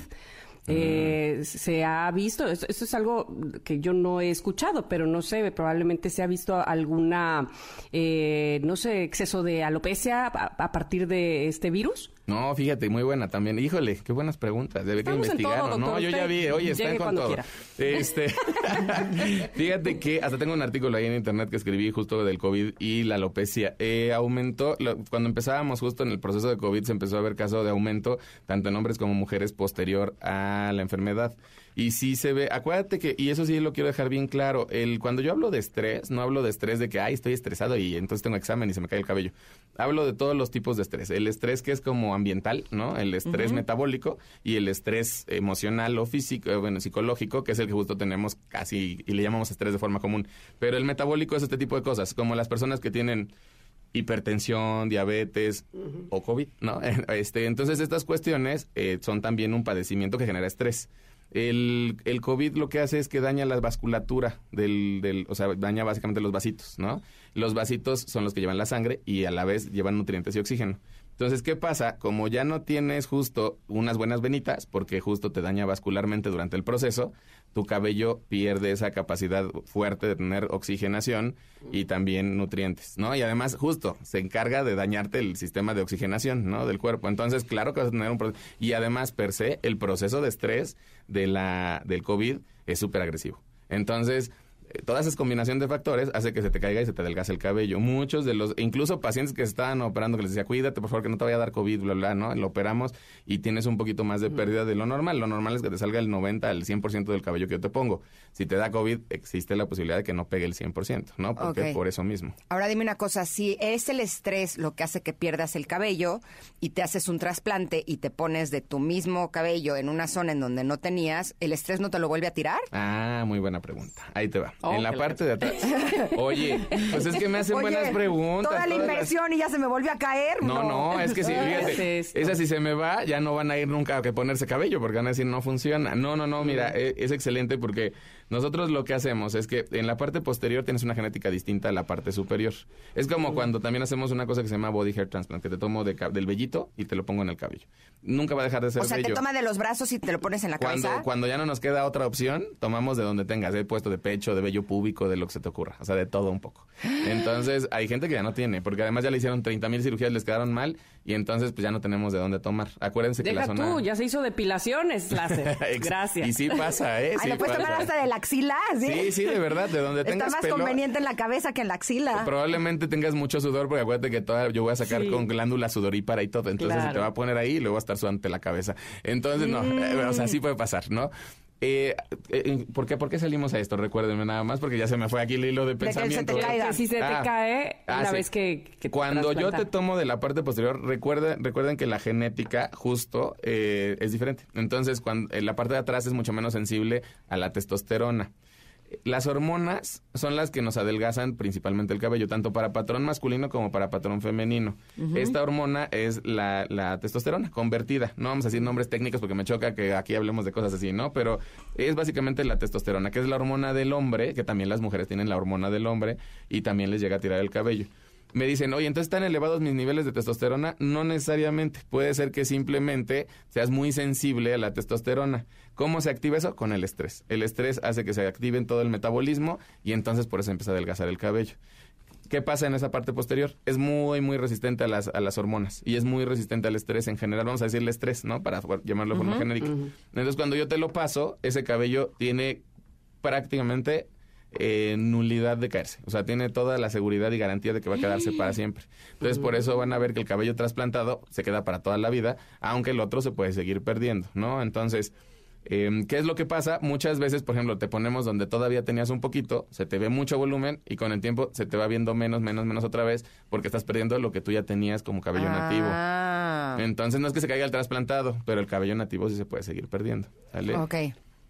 C: Eh, se ha visto, esto, esto es algo que yo no he escuchado, pero no sé, probablemente se ha visto alguna, eh, no sé, exceso de alopecia a, a partir de este virus.
E: No, fíjate, muy buena también. Híjole, qué buenas preguntas. Debe que
C: todo,
E: no, yo ya vi. Oye, están con todo.
C: quiera.
E: Este, fíjate que hasta tengo un artículo ahí en internet que escribí justo del COVID y la alopecia. Eh, aumentó, lo- cuando empezábamos justo en el proceso de COVID se empezó a ver caso de aumento tanto en hombres como mujeres posterior a la enfermedad. Y sí se ve, acuérdate que, y eso sí lo quiero dejar bien claro, el cuando yo hablo de estrés, no hablo de estrés de que, ay, estoy estresado y entonces tengo examen y se me cae el cabello. Hablo de todos los tipos de estrés. El estrés que es como ambiental, ¿no? El estrés metabólico y el estrés emocional o físico, eh, bueno, psicológico, que es el que justo tenemos casi, y le llamamos estrés de forma común. Pero el metabólico es este tipo de cosas, como las personas que tienen hipertensión, diabetes o COVID, ¿no? Este, entonces estas cuestiones eh, son también un padecimiento que genera estrés. El, el COVID lo que hace es que daña la vasculatura del, del, o sea, daña básicamente los vasitos, ¿no? Los vasitos son los que llevan la sangre y a la vez llevan nutrientes y oxígeno. Entonces, ¿qué pasa? Como ya no tienes justo unas buenas venitas, porque justo te daña vascularmente durante el proceso, tu cabello pierde esa capacidad fuerte de tener oxigenación y también nutrientes, ¿no? Y además, justo, se encarga de dañarte el sistema de oxigenación, ¿no? Del cuerpo. Entonces, claro que vas a tener un proceso. Y además, per se, el proceso de estrés de la, del COVID es súper agresivo. Entonces, toda esa combinación de factores hace que se te caiga y se te adelgace el cabello. Muchos de los, incluso pacientes que estaban operando, que les decía, cuídate, por favor, que no te vaya a dar COVID, bla, bla, ¿no? Lo operamos y tienes un poquito más de pérdida de lo normal. Lo normal es que te salga el 90 al 100% del cabello que yo te pongo. Si te da COVID, existe la posibilidad de que no pegue el 100%, ¿no? Porque por eso mismo.
B: Ahora dime una cosa, si es el estrés lo que hace que pierdas el cabello y te haces un trasplante y te pones de tu mismo cabello en una zona en donde no tenías, ¿el estrés no te lo vuelve a tirar?
E: Ah, muy buena pregunta. Ahí te va.
C: Oh,
E: en la parte de atrás. Oye, pues es que me hacen
B: Oye,
E: buenas preguntas.
B: Toda la
E: las-
B: inversión y ya se me volvió a caer.
E: No, no, es que si,
C: ¿Qué
E: fíjate,
C: es
E: esa si se me va, ya no van a ir nunca a que ponerse cabello, porque van a decir no funciona. No, no, no, mira, e- es, excelente porque nosotros lo que hacemos es que en la parte posterior tienes una genética distinta a la parte superior. Es como cuando también hacemos una cosa que se llama body hair transplant, que te tomo de del vellito y te lo pongo en el cabello. Nunca va a dejar de ser
B: O sea,
E: bello.
B: te toma de los brazos y te lo pones en la
E: Cuando,
B: cabeza.
E: cuando ya no nos queda otra opción, tomamos de donde tengas, he puesto de pecho, de vello púbico, de lo que se te ocurra, o sea, de todo un poco. Entonces, hay gente que ya no tiene, porque además ya le hicieron 30 mil cirugías, les quedaron mal, y entonces pues ya no tenemos de dónde tomar. Acuérdense que la zona...
C: tú, ya se hizo depilaciones láser. Gracias.
E: Y sí pasa, ¿eh?
B: Ay,
E: sí
B: lo puedes tomar hasta de la axila, ¿sí?
E: Sí, sí, de verdad, de donde
B: Está
E: tengas
B: más
E: pelo.
B: conveniente en la cabeza que en la axila.
E: Probablemente tengas mucho sudor, porque acuérdate que toda, yo voy a sacar
C: Sí.
E: con glándula sudorípara y todo. Entonces se te va a poner ahí y luego va a estar sudante la cabeza. Entonces, no, eh, o sea, sí puede pasar, ¿no? Eh, eh, ¿por, qué, ¿Por qué salimos a esto? Recuérdenme nada más, porque ya se me fue aquí el hilo de
B: que se te
E: pensamiento.
B: caiga.
C: Si se te
E: Ah,
C: cae
E: ah,
C: una
E: sí.
C: vez que, que te
E: Cuando yo te tomo de la parte posterior, recuerden, recuerden que la genética justo eh, es diferente. Entonces, cuando en la parte de atrás es mucho menos sensible a la testosterona. Las hormonas son las que nos adelgazan principalmente el cabello, tanto para patrón masculino como para patrón femenino. Esta hormona es la, la testosterona convertida. No vamos a decir nombres técnicos porque me choca que aquí hablemos de cosas así, ¿no? Pero es básicamente la testosterona, que es la hormona del hombre, que también las mujeres tienen la hormona del hombre y también les llega a tirar el cabello. Me dicen, oye, entonces están elevados mis niveles de testosterona. No necesariamente. Puede ser que simplemente seas muy sensible a la testosterona. ¿Cómo se activa eso? Con el estrés. El estrés hace que se active en todo el metabolismo y entonces por eso empieza a adelgazar el cabello. ¿Qué pasa en esa parte posterior? Es muy, muy resistente a las, a las hormonas y es muy resistente al estrés en general. Vamos a decirle estrés, ¿no? Para llamarlo de forma genérica. Entonces, cuando yo te lo paso, ese cabello tiene prácticamente eh, nulidad de caerse. O sea, tiene toda la seguridad y garantía de que va a quedarse para siempre. Entonces, por eso van a ver que el cabello trasplantado se queda para toda la vida, aunque el otro se puede seguir perdiendo, ¿no? Entonces, eh, ¿qué es lo que pasa? Muchas veces, por ejemplo, te ponemos donde todavía tenías un poquito, se te ve mucho volumen y con el tiempo se te va viendo menos, menos, menos otra vez porque estás perdiendo lo que tú ya tenías como cabello nativo.
B: Ah.
E: Entonces no es que se caiga el trasplantado, pero el cabello nativo sí se puede seguir perdiendo. ¿sale?
B: Ok.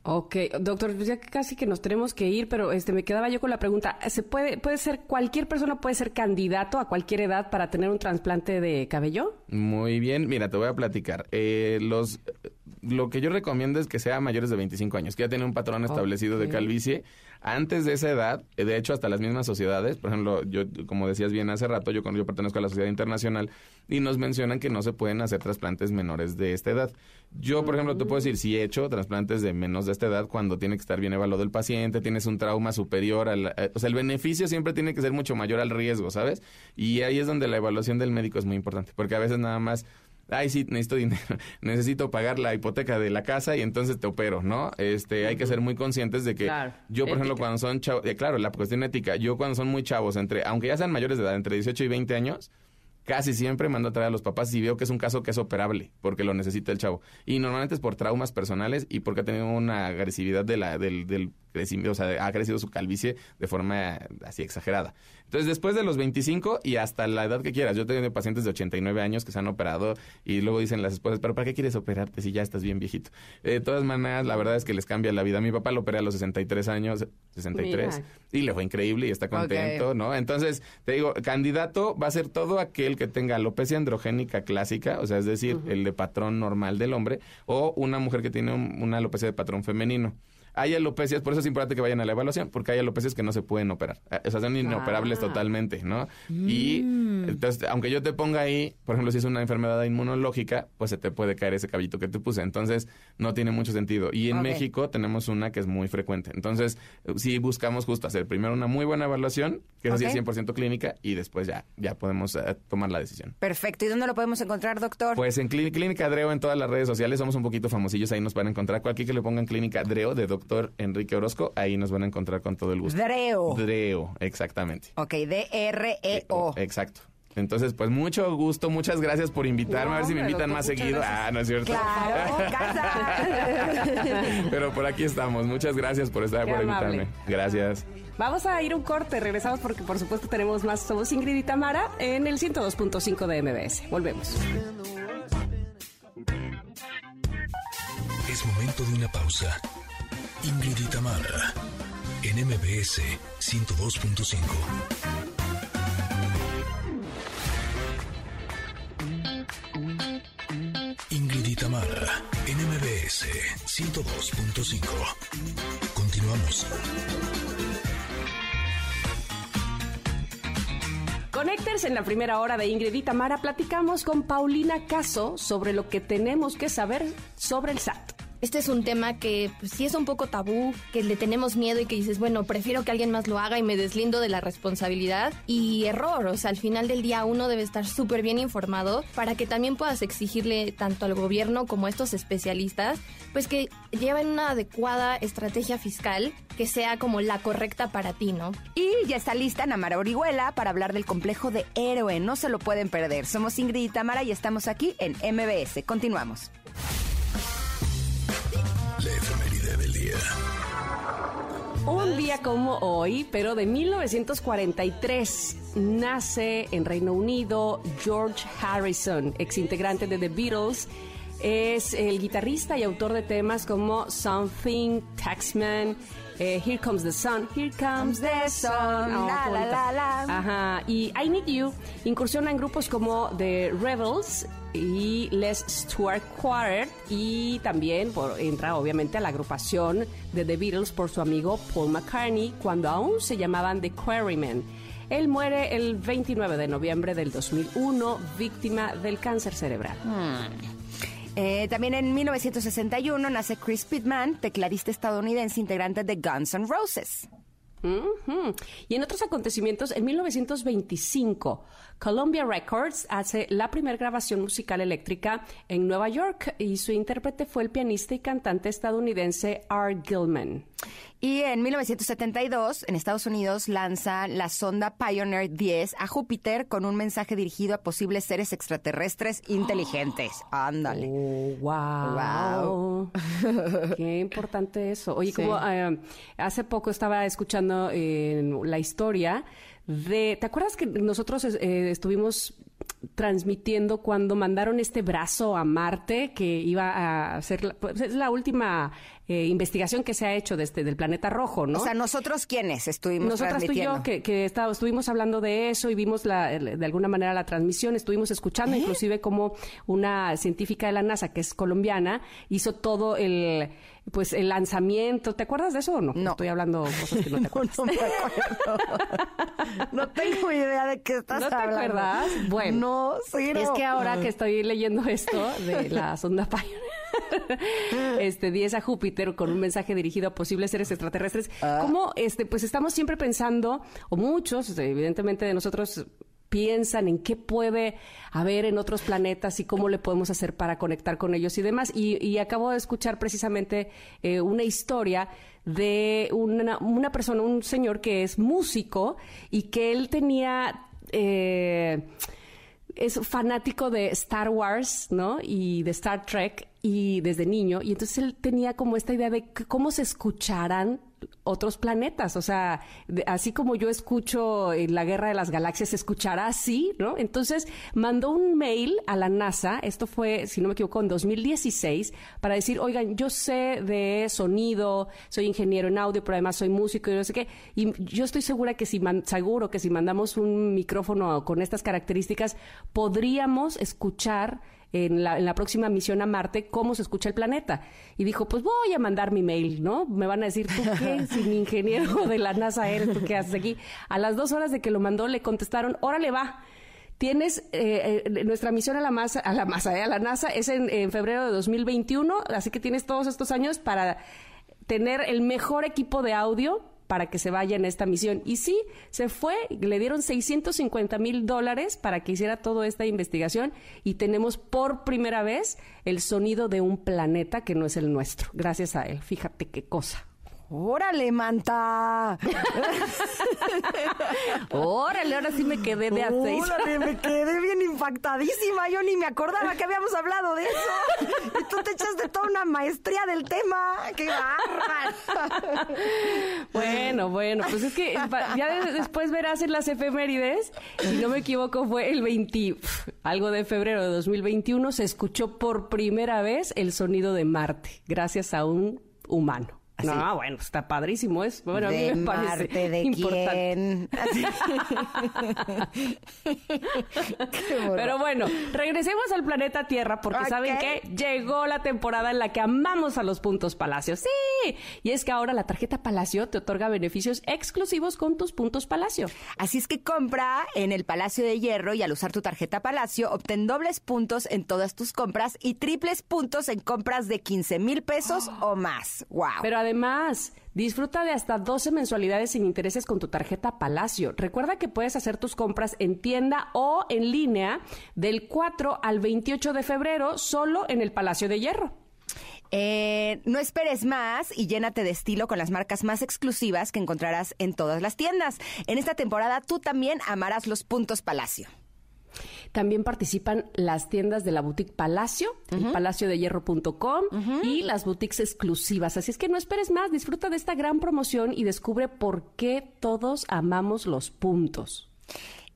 C: Ok, doctor, pues ya casi que nos tenemos que ir, pero este me quedaba yo con la pregunta, ¿se puede puede ser cualquier persona puede ser candidato a cualquier edad para tener un trasplante de cabello?
E: Muy bien, mira, te voy a platicar. Eh, los lo que yo recomiendo es que sea mayores de 25 años, que ya tiene un patrón establecido de calvicie. Antes de esa edad, de hecho, hasta las mismas sociedades, por ejemplo, yo, como decías bien hace rato, yo, yo pertenezco a la Sociedad Internacional y nos mencionan que no se pueden hacer trasplantes menores de esta edad. Yo, por ejemplo, te puedo decir, si he hecho trasplantes de menos de esta edad, cuando tiene que estar bien evaluado el paciente, tienes un trauma superior al... eh, o sea, el beneficio siempre tiene que ser mucho mayor al riesgo, ¿sabes? Y ahí es donde la evaluación del médico es muy importante, porque a veces nada más ay, sí, necesito dinero, necesito pagar la hipoteca de la casa y entonces te opero, ¿no? Este, hay que ser muy conscientes de que
C: Claro,
E: yo, por ejemplo, cuando son chavos, eh, claro, la cuestión ética, yo cuando son muy chavos, entre, aunque ya sean mayores de edad, entre 18 y 20 años, casi siempre mando a traer a los papás si veo que es un caso que es operable, porque lo necesita el chavo. Y normalmente es por traumas personales y porque ha tenido una agresividad de la, del, del crecimiento, o sea, ha crecido su calvicie de forma así exagerada. Entonces, después de los 25 y hasta la edad que quieras, yo he tenido pacientes de 89 años que se han operado y luego dicen las esposas, pero ¿para qué quieres operarte si ya estás bien viejito? Eh, de todas maneras, la verdad es que les cambia la vida. Mi papá lo operé a los 63 años, 63,
C: Mira.
E: y le fue increíble y está contento, ¿no? Entonces, te digo, candidato va a ser todo aquel que tenga alopecia androgénica clásica, o sea, es decir, el de patrón normal del hombre, o una mujer que tiene un- una alopecia de patrón femenino. Hay alopecias, por eso es importante que vayan a la evaluación, porque hay alopecias que no se pueden operar. Eh, O sea, son inoperables
C: Ah.
E: totalmente, ¿no? Y entonces, aunque yo te ponga ahí, por ejemplo, si es una enfermedad inmunológica, pues se te puede caer ese cabellito que te puse. Entonces, no tiene mucho sentido. Y en. México tenemos una que es muy frecuente. Entonces, sí buscamos justo hacer primero una muy buena evaluación, que es así
B: Ok.
E: 100% clínica, y después ya, ya podemos eh, tomar la decisión.
B: Perfecto. ¿Y dónde lo podemos encontrar, doctor?
E: Pues en Clí- Clínica Dreo en todas las redes sociales somos un poquito famosillos, ahí nos van a encontrar. Cualquier que le pongan Clínica Dreo de doctor Enrique Orozco, ahí nos van a encontrar con todo el gusto.
B: Dreo.
E: Dreo, exactamente.
B: Ok, D-R-E-O.
E: Exacto. Entonces, pues mucho gusto, muchas gracias por invitarme, a ver si me invitan
C: doctor,
E: más seguido.
C: gracias.
E: Ah, no es cierto.
B: Claro, casa.
E: Pero por aquí estamos. Muchas gracias por estar,
C: Qué
E: por
C: amable.
E: invitarme. Gracias.
C: Vamos a ir un corte, regresamos porque por supuesto tenemos más. Somos Ingrid y Tamara en el 102.5 de MBS. Volvemos.
A: Es momento de una pausa. Ingrid y en MBS 102.5. Ingrid y en MBS 102.5. Continuamos.
C: Connectors, en la primera hora de Ingrid y platicamos con Paulina Caso sobre lo que tenemos que saber sobre el SAT.
D: Este es un tema que pues, sí es un poco tabú, que le tenemos miedo y que dices, bueno, prefiero que alguien más lo haga y me deslindo de la responsabilidad. Y error, o sea, al final del día uno debe estar súper bien informado para que también puedas exigirle tanto al gobierno como a estos especialistas, pues que lleven una adecuada estrategia fiscal que sea como la correcta para ti, ¿no?
B: Y ya está lista Namara Orihuela para hablar del complejo de héroe. No se lo pueden perder. Somos Ingrid y Tamara y estamos aquí en MBS. Continuamos.
A: La efeméride del día.
C: Un día como hoy, pero de 1943, nace en Reino Unido George Harrison, exintegrante de The Beatles. Es el guitarrista y autor de temas como Something, Taxman, eh, Here Comes the Sun, Here Comes the Sun. Oh,
B: La, la, la, la.
C: Ajá, y I Need You incursiona en grupos como The Rebels y Les Stuart Quartet y también por- entra obviamente a la agrupación de The Beatles por su amigo Paul McCartney cuando aún se llamaban The Quarrymen. Él muere el 29 de noviembre del 2001 víctima del cáncer cerebral.
B: Eh, también en 1961 nace Chris Pittman, tecladista estadounidense integrante de Guns N' Roses.
C: Y en otros acontecimientos, en 1925, Columbia Records hace la primera grabación musical eléctrica en Nueva York y su intérprete fue el pianista y cantante estadounidense Art Gilman.
B: Y en 1972, en Estados Unidos, lanza la sonda Pioneer 10 a Júpiter con un mensaje dirigido a posibles seres extraterrestres inteligentes. Ándale.
C: Oh, wow. Qué importante eso. Oye,
B: Sí.
C: como eh, hace poco estaba escuchando eh, la historia de. ¿Te acuerdas que nosotros eh, estuvimos transmitiendo cuando mandaron este brazo a Marte que iba a ser la, pues, es la última eh, investigación que se ha hecho desde del planeta rojo, ¿no?
B: O sea, nosotros quiénes estuvimos
C: Nosotras tú y yo que, que está- estuvimos hablando de eso y vimos la, de alguna manera la transmisión, estuvimos escuchando
B: ¿Eh?
C: inclusive como una científica de la NASA que es colombiana hizo todo el pues el lanzamiento. ¿Te acuerdas de eso o no?
B: No.
C: Estoy hablando cosas que no te acuerdas.
B: No me acuerdo. no tengo idea de qué estás
C: ¿No te
B: hablando.
C: acuerdas? Bueno.
B: No, sí, no.
C: Es que ahora que estoy leyendo esto de la sonda Pioneer, este 10 a Júpiter con un mensaje dirigido a posibles seres extraterrestres,
B: Ah.
C: como este pues estamos siempre pensando o muchos evidentemente de nosotros piensan en qué puede haber en otros planetas y cómo le podemos hacer para conectar con ellos y demás. Y, acabo de escuchar precisamente eh, una historia de una, persona, un señor que es músico y que él tenía... eh, es fanático de Star Wars, ¿no? Y de Star Trek y desde niño. Y entonces él tenía como esta idea de cómo se escucharán otros planetas. O sea, así como yo escucho en la Guerra de las Galaxias, se escuchará así, ¿no? Entonces mandó un mail a la NASA, esto fue, si no me equivoco, en 2016, para decir, oigan, yo sé de sonido, soy ingeniero en audio, pero además soy músico y no sé qué. Y yo estoy segura que si, man- seguro que si mandamos un micrófono con estas características, podríamos escuchar en la, en la próxima misión a Marte cómo se escucha el planeta. Y dijo, pues voy a mandar mi mail, ¿no? Me van a decir, ¿tú qué? Si mi ingeniero de la NASA eres, ¿tú qué haces aquí? A las dos horas de que lo mandó, le contestaron, órale va. Tienes eh, eh, nuestra misión a la masa, a la masa, eh, a la NASA es en, en febrero de 2021, así que tienes todos estos años para tener el mejor equipo de audio para que se vaya en esta misión. Y sí, se fue, le dieron 650 mil dólares para que hiciera toda esta investigación y tenemos por primera vez el sonido de un planeta que no es el nuestro. Gracias a él. Fíjate qué cosa.
B: ¡Órale, manta!
C: Órale, ahora sí me quedé de a seis.
B: ¡Órale, me quedé bien impactadísima! Yo ni me acordaba que habíamos hablado de eso. Y tú te echaste toda una maestría del tema. ¡Qué bárbaro!
C: Bueno, bueno, pues es que ya de- después verás en las efemérides, si no me equivoco fue el 20, pf, algo de febrero de 2021, se escuchó por primera vez el sonido de Marte, gracias a un humano.
B: Así.
C: No, bueno, está padrísimo, es, bueno, a mí
B: ¿De
C: me parece
B: Marte de
C: importante.
B: quién?
C: Pero bueno, regresemos al planeta Tierra porque saben que llegó la temporada en la que amamos a los puntos Palacio. Sí, y es que ahora la tarjeta Palacio te otorga beneficios exclusivos con tus puntos Palacio.
B: Así es que compra en el Palacio de Hierro y al usar tu tarjeta Palacio obtén dobles puntos en todas tus compras y triples puntos en compras de 15 mil pesos o más. ¡Wow!
C: Pero además, disfruta de hasta 12 mensualidades sin intereses con tu tarjeta Palacio. Recuerda que puedes hacer tus compras en tienda o en línea del 4 al 28 de febrero solo en el Palacio de Hierro.
B: Eh, no esperes más y llénate de estilo con las marcas más exclusivas que encontrarás en todas las tiendas. En esta temporada tú también amarás los puntos Palacio.
C: También participan las tiendas de la boutique Palacio, el palaciodehierro.com y las boutiques exclusivas. Así es que no esperes más, disfruta de esta gran promoción y descubre por qué todos amamos los puntos.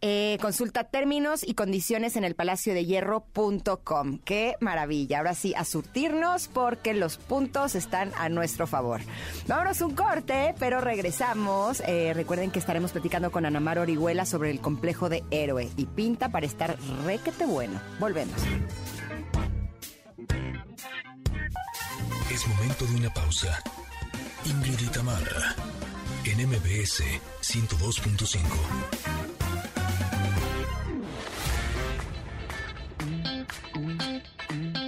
B: Eh, consulta términos y condiciones en el palaciodehierro.com. ¡Qué maravilla! Ahora sí, a surtirnos porque los puntos están a nuestro favor. Vámonos un corte, pero regresamos. Eh, recuerden que estaremos platicando con Anamar Orihuela sobre el complejo de héroe y pinta para estar requete bueno. Volvemos.
A: Es momento de una pausa. Ingrid y Tamara, en MBS 102.5.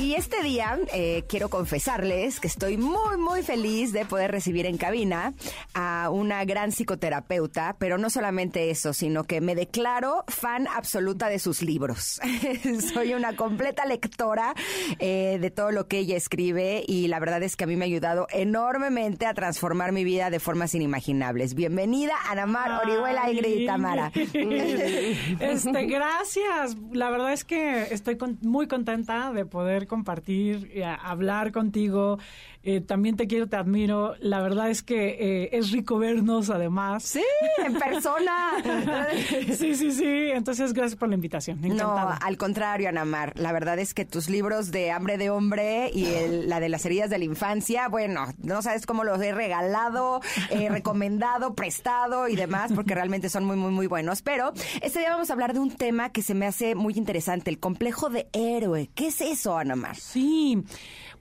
B: Y este día eh, quiero confesarles que estoy muy, muy feliz de poder recibir en cabina a una gran psicoterapeuta, pero no solamente eso, sino que me declaro fan absoluta de sus libros. Soy una completa lectora eh, de todo lo que ella escribe y la verdad es que a mí me ha ayudado enormemente a transformar mi vida de formas inimaginables. Bienvenida, Anamar Orihuela, y Tamara.
F: Este, gracias. La verdad es que estoy con- muy contenta de poder compartir, a- hablar contigo. Eh, también te quiero, te admiro. La verdad es que eh, es rico vernos además.
B: Sí, en persona.
F: sí, sí, sí. Entonces, gracias por la invitación.
B: No, al contrario, Anamar. La verdad es que tus libros de Hambre de Hombre y la de las heridas de la infancia, bueno, no sabes cómo los he regalado, eh, recomendado, prestado y demás, porque realmente son muy, muy, muy buenos. Pero este día vamos a hablar de un tema que se me hace muy interesante, el complejo de héroe. ¿Qué es eso, Anamar?
F: Sí.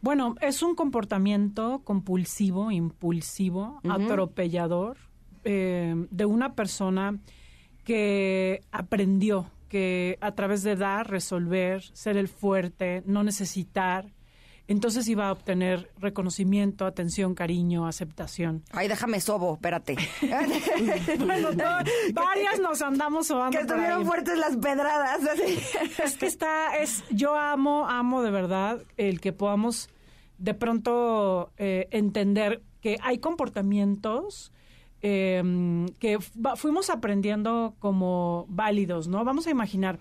F: Bueno, es un comportamiento compulsivo, impulsivo, atropellador eh, de una persona que aprendió que a través de dar, resolver, ser el fuerte, no necesitar, entonces iba a obtener reconocimiento, atención, cariño, aceptación.
B: Ay, déjame sobo, espérate.
F: bueno, varias nos andamos sobando.
B: Que estuvieron fuertes las pedradas.
F: es que está, es, yo amo, amo de verdad el que podamos de pronto eh, entender que hay comportamientos em, que fuimos aprendiendo como válidos, ¿no? Vamos a imaginar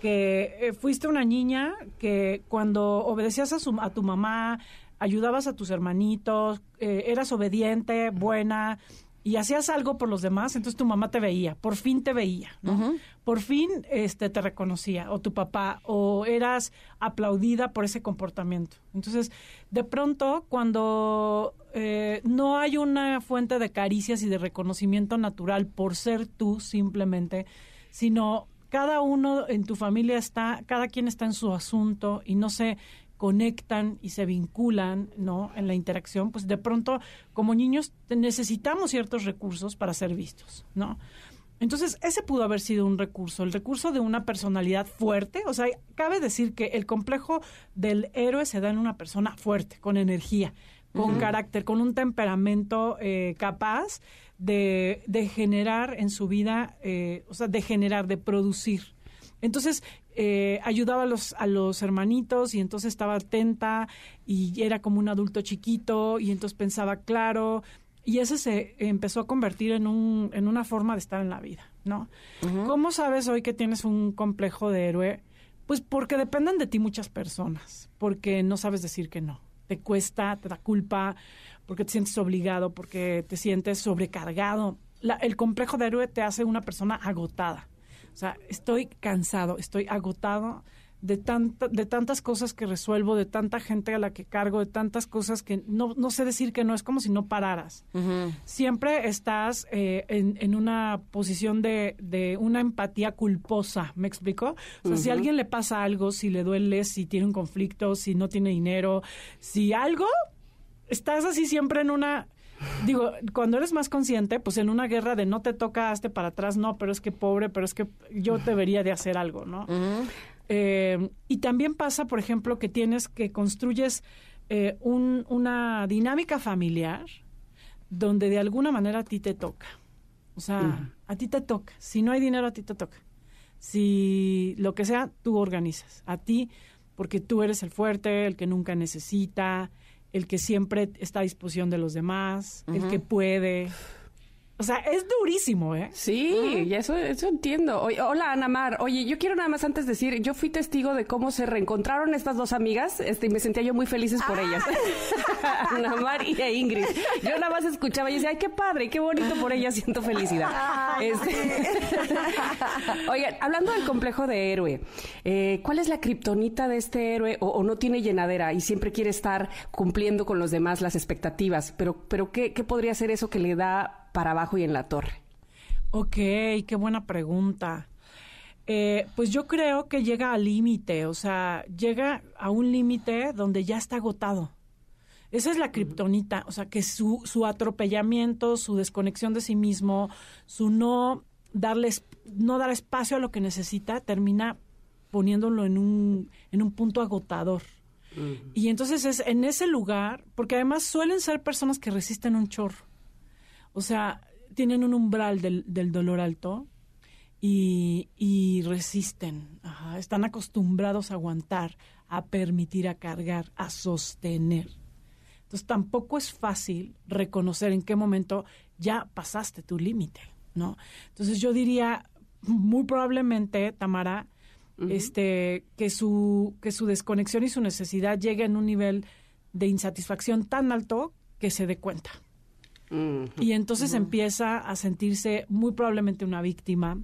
F: que eh, fuiste una niña que cuando obedecías a, su, a tu mamá, ayudabas a tus hermanitos, eh, eras obediente, buena y hacías algo por los demás, entonces tu mamá te veía, por fin te veía, ¿no? Por fin este te reconocía o tu papá o eras aplaudida por ese comportamiento. Entonces, de pronto cuando eh, no hay una fuente de caricias y de reconocimiento natural por ser tú simplemente, sino cada uno en tu familia está, cada quien está en su asunto y no se conectan y se vinculan, ¿no? En la interacción, pues de pronto como niños necesitamos ciertos recursos para ser vistos, ¿no? Entonces, ese pudo haber sido un recurso, el recurso de una personalidad fuerte. O sea, cabe decir que el complejo del héroe se da en una persona fuerte, con energía, con carácter, con un temperamento eh, capaz de, de, generar en su vida, eh, o sea, de generar, de producir. Entonces, eh, ayudaba a los, a los hermanitos y entonces estaba atenta y era como un adulto chiquito y entonces pensaba claro. Y ese se empezó a convertir en, un, en una forma de estar en la vida, ¿no? ¿Cómo sabes hoy que tienes un complejo de héroe? Pues porque dependen de ti muchas personas, porque no sabes decir que no. Te cuesta, te da culpa, porque te sientes obligado, porque te sientes sobrecargado. el complejo de héroe te hace una persona agotada. O sea, estoy cansado, estoy agotado de, tanta, de tantas cosas que resuelvo, de tanta gente a la que cargo, de tantas cosas que no, no sé decir que no, es como si no pararas. Siempre estás eh, en, en, una posición de, de, una empatía culposa, ¿me explico? O sea, si a alguien le pasa algo, si le duele, si tiene un conflicto, si no tiene dinero, si algo, estás así siempre en una... Digo, cuando eres más consciente, pues en una guerra de no te tocaste para atrás, no, pero es que pobre, pero es que yo debería de hacer algo, ¿no? Eh, y también pasa, por ejemplo, que tienes que construyes eh, un, una dinámica familiar donde de alguna manera a ti te toca. O sea, a ti te toca. Si no hay dinero, a ti te toca. Si lo que sea, tú organizas. A ti, porque tú eres el fuerte, el que nunca necesita, el que siempre está a disposición de los demás, el que puede. O sea, es durísimo, ¿eh?
C: Sí, y eso, eso entiendo. hola, Ana Mar. Oye, yo quiero nada más antes decir, yo fui testigo de cómo se reencontraron estas dos amigas este, y me sentía yo muy felices por ellas. Ah. Ana Mar y Ingrid. Yo nada más escuchaba y decía, ay, qué padre, qué bonito por ellas, siento felicidad. Este... Oigan, hablando del complejo de héroe, eh, ¿cuál es la kriptonita de este héroe o, no tiene llenadera y siempre quiere estar cumpliendo con los demás las expectativas? Pero, pero ¿qué, qué podría ser eso que le da para abajo y en la torre?
F: Ok, qué buena pregunta. Eh, pues yo creo que llega al límite, o sea, llega a un límite donde ya está agotado. Esa es la kriptonita, o sea, que su, su atropellamiento, su desconexión de sí mismo, su no darles, no dar espacio a lo que necesita, termina poniéndolo en un, en un punto agotador. Y entonces es en ese lugar, porque además suelen ser personas que resisten un chorro. O sea, tienen un umbral del, del dolor alto y, y resisten. están acostumbrados a aguantar, a permitir, a cargar, a sostener. Entonces tampoco es fácil reconocer en qué momento ya pasaste tu límite, ¿no? Entonces yo diría, muy probablemente, Tamara, este, que su, que su desconexión y su necesidad llegue en un nivel de insatisfacción tan alto que se dé cuenta. Y entonces empieza a sentirse muy probablemente una víctima.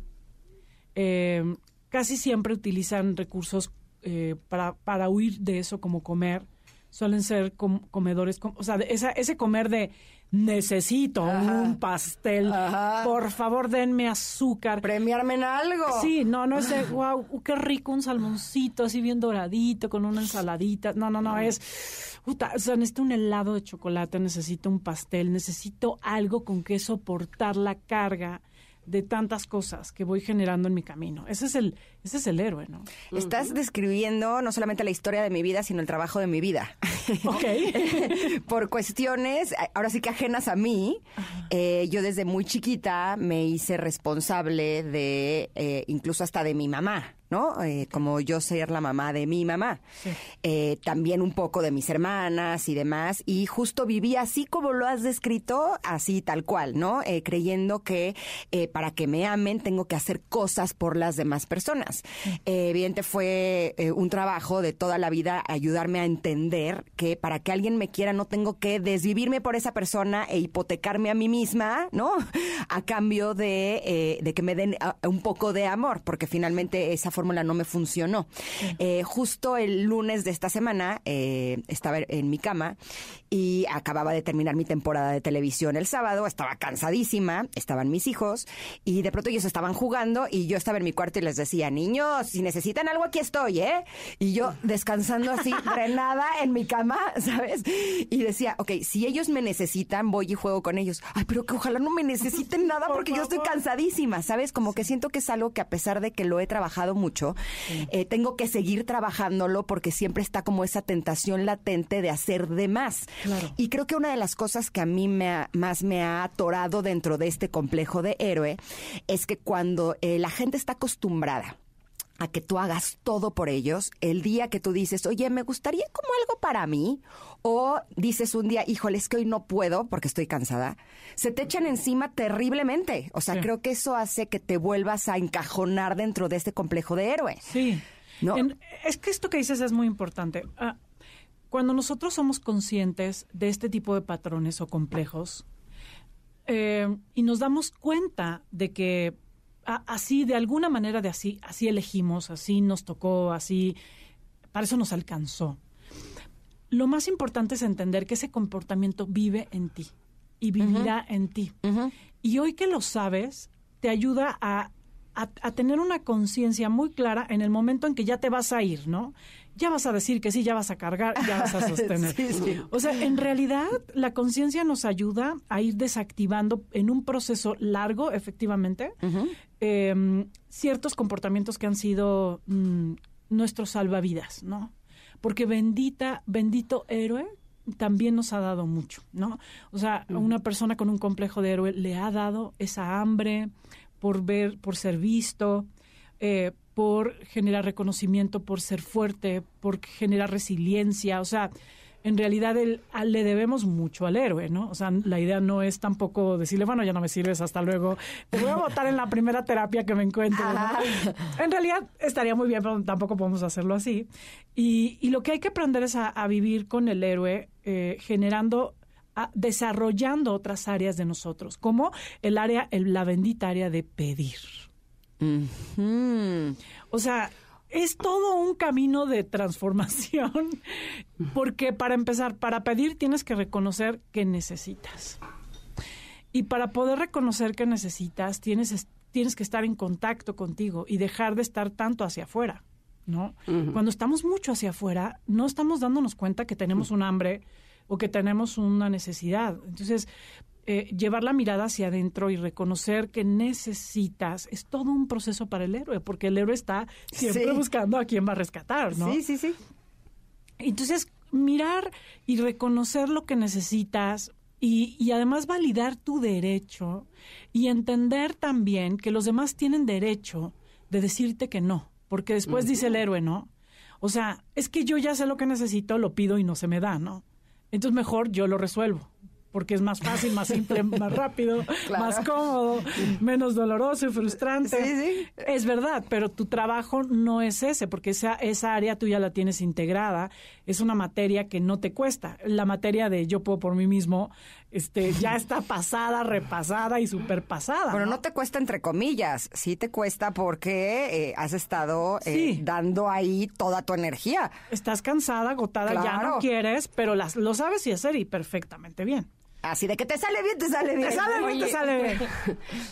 F: Eh, casi siempre utilizan recursos eh, para, para huir de eso, como comer. Suelen ser com- comedores, com- o sea, de esa, ese comer de necesito un pastel,
B: Ajá.
F: por favor denme azúcar.
B: Premiarme en algo.
F: Sí, no, no es de, wow, qué rico un salmoncito así bien doradito con una ensaladita. No, no, no, es, puta, o sea, necesito un helado de chocolate, necesito un pastel, necesito algo con que soportar la carga de tantas cosas que voy generando en mi camino. Ese es el, ese es el héroe, ¿no?
B: Estás describiendo no solamente la historia de mi vida, sino el trabajo de mi vida.
F: Ok.
B: Por cuestiones, ahora sí que ajenas a mí, eh, yo desde muy chiquita me hice responsable de, eh, incluso hasta de mi mamá, ¿no? Eh, como yo ser la mamá de mi mamá. Eh, también un poco de mis hermanas y demás. Y justo viví así como lo has descrito, así tal cual, ¿no? Eh, creyendo que eh, para que me amen tengo que hacer cosas por las demás personas. Eh, evidente fue eh, un trabajo de toda la vida ayudarme a entender que para que alguien me quiera no tengo que desvivirme por esa persona e hipotecarme a mí misma, ¿no? A cambio de, eh, de que me den ah, un poco de amor, porque finalmente esa fórmula no me funcionó. Eh, justo el lunes de esta semana estaba en mi cama y acababa de terminar mi temporada de televisión el sábado, estaba cansadísima, estaban mis hijos y de pronto ellos estaban jugando y yo estaba en mi cuarto y les decía, niños, si necesitan algo aquí estoy, ¿eh? Y yo descansando así, drenada en mi cama, ¿sabes? Y decía, ok, si ellos me necesitan, voy y juego con ellos. Ay, pero que ojalá no me necesiten nada
F: Por
B: porque yo estoy cansadísima, ¿sabes? Como que siento que es algo que a pesar de que lo he trabajado mucho, eh, tengo que seguir trabajándolo porque siempre está como esa tentación latente de hacer de más.
F: Claro.
B: Y creo que una de las cosas que a mí me ha- más me ha atorado dentro de este complejo de héroe es que cuando eh, la gente está acostumbrada a que tú hagas todo por ellos, el día que tú dices, oye, me gustaría como algo para mí, o dices un día, híjole, es que hoy no puedo porque estoy cansada, se te echan encima terriblemente. O sea,
F: Sí.
B: creo que eso hace que te vuelvas a encajonar dentro de este complejo de héroe.
F: Sí.
B: No.
F: En- es que esto que dices es muy importante. Ah, cuando nosotros somos conscientes de este tipo de patrones o complejos eh, y nos damos cuenta de que a- así, de alguna manera, de así, así elegimos, así nos tocó, así, para eso nos alcanzó. Lo más importante es entender que ese comportamiento vive en ti y vivirá en ti. Y hoy que lo sabes, te ayuda a, a- a tener una conciencia muy clara en el momento en que ya te vas a ir, ¿no? Ya vas a decir que sí, ya vas a cargar, ya vas a sostener.
B: Sí, sí.
F: O sea, en realidad la conciencia nos ayuda a ir desactivando en un proceso largo, efectivamente, eh, ciertos comportamientos que han sido mm, nuestros salvavidas, ¿no? Porque bendita, bendito héroe también nos ha dado mucho, ¿no? O sea, una persona con un complejo de héroe le ha dado esa hambre por ver, por ser visto, eh, por generar reconocimiento, por ser fuerte, por generar resiliencia. O sea, en realidad el- a- le debemos mucho al héroe, ¿no? O sea, la idea no es tampoco decirle, bueno, ya no me sirves, hasta luego. Te voy a votar en la primera terapia que me encuentre. ¿no? En realidad estaría muy bien, pero tampoco podemos hacerlo así. Y, y lo que hay que aprender es a, a vivir con el héroe, eh, generando a- desarrollando otras áreas de nosotros, como el área, el- la bendita área de pedir. O sea, es todo un camino de transformación, porque para empezar, para pedir tienes que reconocer que necesitas. Y para poder reconocer que necesitas, tienes, es- tienes que estar en contacto contigo y dejar de estar tanto hacia afuera, ¿no? Cuando estamos mucho hacia afuera, no estamos dándonos cuenta que tenemos un hambre o que tenemos una necesidad. Entonces, eh, llevar la mirada hacia adentro y reconocer que necesitas es todo un proceso para el héroe, porque el héroe está siempre
B: Sí.
F: buscando a quién va a rescatar, ¿no?
B: Sí, sí, sí.
F: Entonces, mirar y reconocer lo que necesitas y, y además validar tu derecho y entender también que los demás tienen derecho de decirte que no, porque después dice el héroe, ¿no? O sea, es que yo ya sé lo que necesito, lo pido y no se me da, ¿no? Entonces mejor yo lo resuelvo. Porque es más fácil, más simple, más rápido, más cómodo, menos doloroso y frustrante.
B: Sí, sí.
F: Es verdad, pero tu trabajo no es ese, porque esa, esa área tú ya la tienes integrada, es una materia que no te cuesta. La materia de yo puedo por mí mismo este, ya está pasada, repasada y superpasada.
B: Bueno, no te cuesta entre comillas, sí te cuesta porque eh, has estado eh,
F: Sí.
B: dando ahí toda tu energía.
F: Estás cansada, agotada, ya no quieres, pero las, lo sabes y hacer y perfectamente bien.
B: Así de que te sale bien, te sale bien.
F: Te sale bien, te sale bien.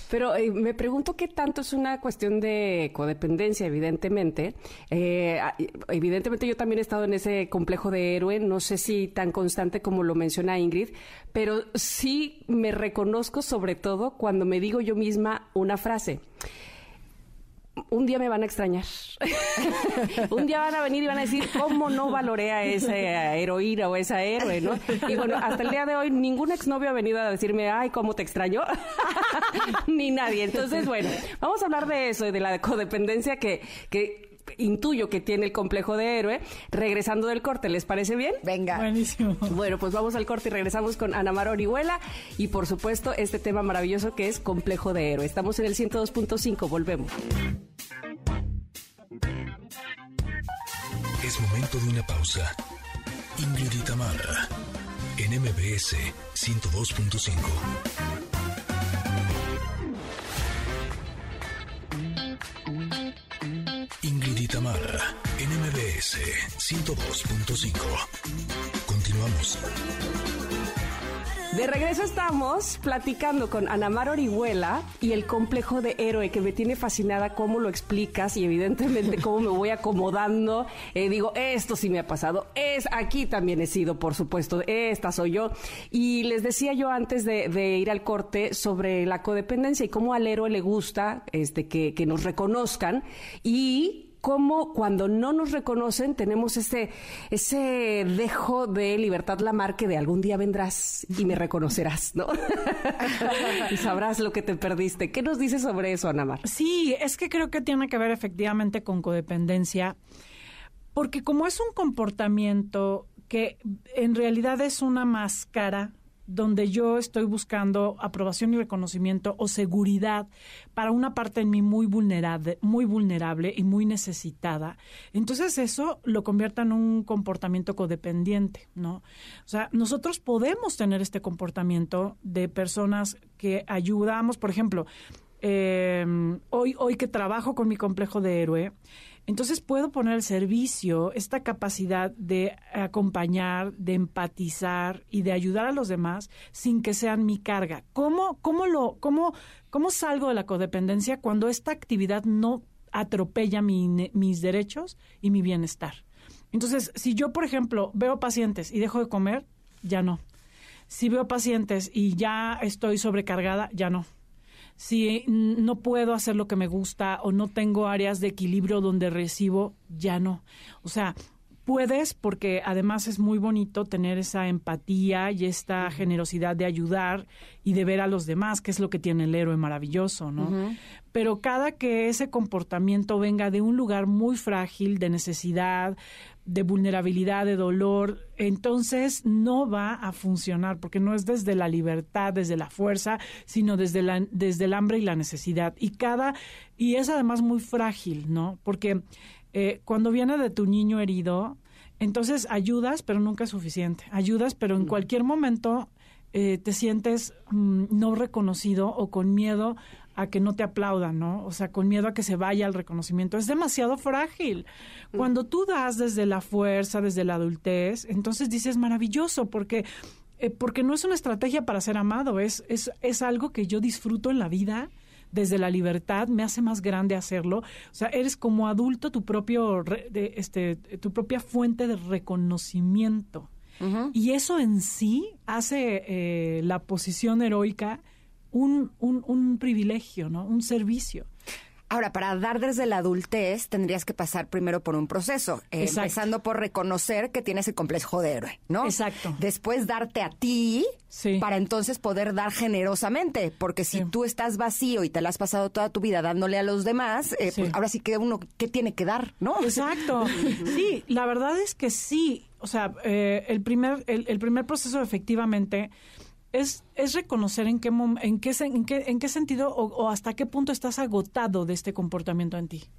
C: Pero eh, me pregunto qué tanto es una cuestión de codependencia, evidentemente. Eh, evidentemente yo también he estado en ese complejo de héroe, no sé si tan constante como lo menciona Ingrid, pero sí me reconozco sobre todo cuando me digo yo misma una frase. Un día me van a extrañar. un día van a venir y van a decir, ¿cómo no valoré a esa heroína o esa héroe, no? Y bueno, hasta el día de hoy ningún exnovio ha venido a decirme, ay, ¿cómo te extraño? Ni nadie. Entonces, bueno, vamos a hablar de eso, de la codependencia que, que intuyo que tiene el complejo de héroe. Regresando del corte, ¿les parece bien?
B: Venga.
F: Buenísimo.
C: Bueno, pues vamos al corte y regresamos con Ana Mar Orihuela y por supuesto este tema maravilloso que es complejo de héroe. Estamos en el 102.5, volvemos.
A: Es momento de una pausa. Ingrid y Tamara, en MBS 102.5. Ingrid y Tamara, en MBS 102.5. Continuamos.
C: De regreso estamos platicando con Ana Mar Orihuela y el complejo de héroe que me tiene fascinada cómo lo explicas y evidentemente cómo me voy acomodando. Eh, digo, esto sí me ha pasado, es aquí también he sido, por supuesto, esta soy yo. Y les decía yo antes de, de ir al corte sobre la codependencia y cómo al héroe le gusta este, que, que nos reconozcan y cómo cuando no nos reconocen tenemos ese, ese dejo de libertad Lamarque de algún día vendrás y me reconocerás, ¿no? y sabrás lo que te perdiste. ¿Qué nos dices sobre eso, Ana Mar?
F: Sí, es que creo que tiene que ver efectivamente con codependencia, porque como es un comportamiento que en realidad es una máscara donde yo estoy buscando aprobación y reconocimiento o seguridad para una parte en mí muy vulnerable, muy vulnerable y muy necesitada. Entonces eso lo convierte en un comportamiento codependiente, ¿no? O sea, nosotros podemos tener este comportamiento de personas que ayudamos, por ejemplo, eh, hoy, hoy que trabajo con mi complejo de héroe, entonces puedo poner al servicio esta capacidad de acompañar, de empatizar y de ayudar a los demás sin que sean mi carga. ¿Cómo, cómo, lo, cómo, cómo salgo de la codependencia cuando esta actividad no atropella mis derechos y mi bienestar? Entonces, si yo, por ejemplo, veo pacientes y dejo de comer, ya no. Si veo pacientes y ya estoy sobrecargada, ya no si no puedo hacer lo que me gusta o no tengo áreas de equilibrio donde recibo, ya no. O sea, puedes porque además es muy bonito tener esa empatía y esta generosidad de ayudar y de ver a los demás, que es lo que tiene el héroe maravilloso, ¿no? Pero cada que ese comportamiento venga de un lugar muy frágil, de necesidad, de vulnerabilidad, de dolor, entonces no va a funcionar porque no es desde la libertad, desde la fuerza, sino desde la desde el hambre y la necesidad. Y cada y es además muy frágil, ¿no? Porque eh, cuando viene de tu niño herido, entonces ayudas, pero nunca es suficiente. Ayudas, pero en cualquier momento eh, te sientes mm, no reconocido o con miedo a que no te aplaudan, ¿no? O sea, con miedo a que se vaya el reconocimiento. Es demasiado frágil. Cuando tú das desde la fuerza, desde la adultez, entonces dices maravilloso, porque eh, porque no es una estrategia para ser amado, es, es, es algo que yo disfruto en la vida desde la libertad, me hace más grande hacerlo. O sea, eres como adulto tu propio de, este tu propia fuente de reconocimiento. Y eso en sí hace eh, la posición heroica un, un, un privilegio, ¿no? Un servicio.
B: Ahora, para dar desde la adultez tendrías que pasar primero por un proceso, eh, empezando por reconocer que tienes el complejo de héroe, ¿no?
F: Exacto.
B: Después darte a ti
F: Sí.
B: para entonces poder dar generosamente, porque si
F: Sí.
B: tú estás vacío y te la has pasado toda tu vida dándole a los demás, eh,
F: Sí.
B: pues ahora sí que uno, ¿qué tiene que dar, no?
F: Exacto. Sí, la verdad es que sí. O sea, eh, el, primer, el, el primer proceso efectivamente es, es reconocer en qué, en qué, en qué, en qué sentido o, o hasta qué punto estás agotado de este comportamiento en ti.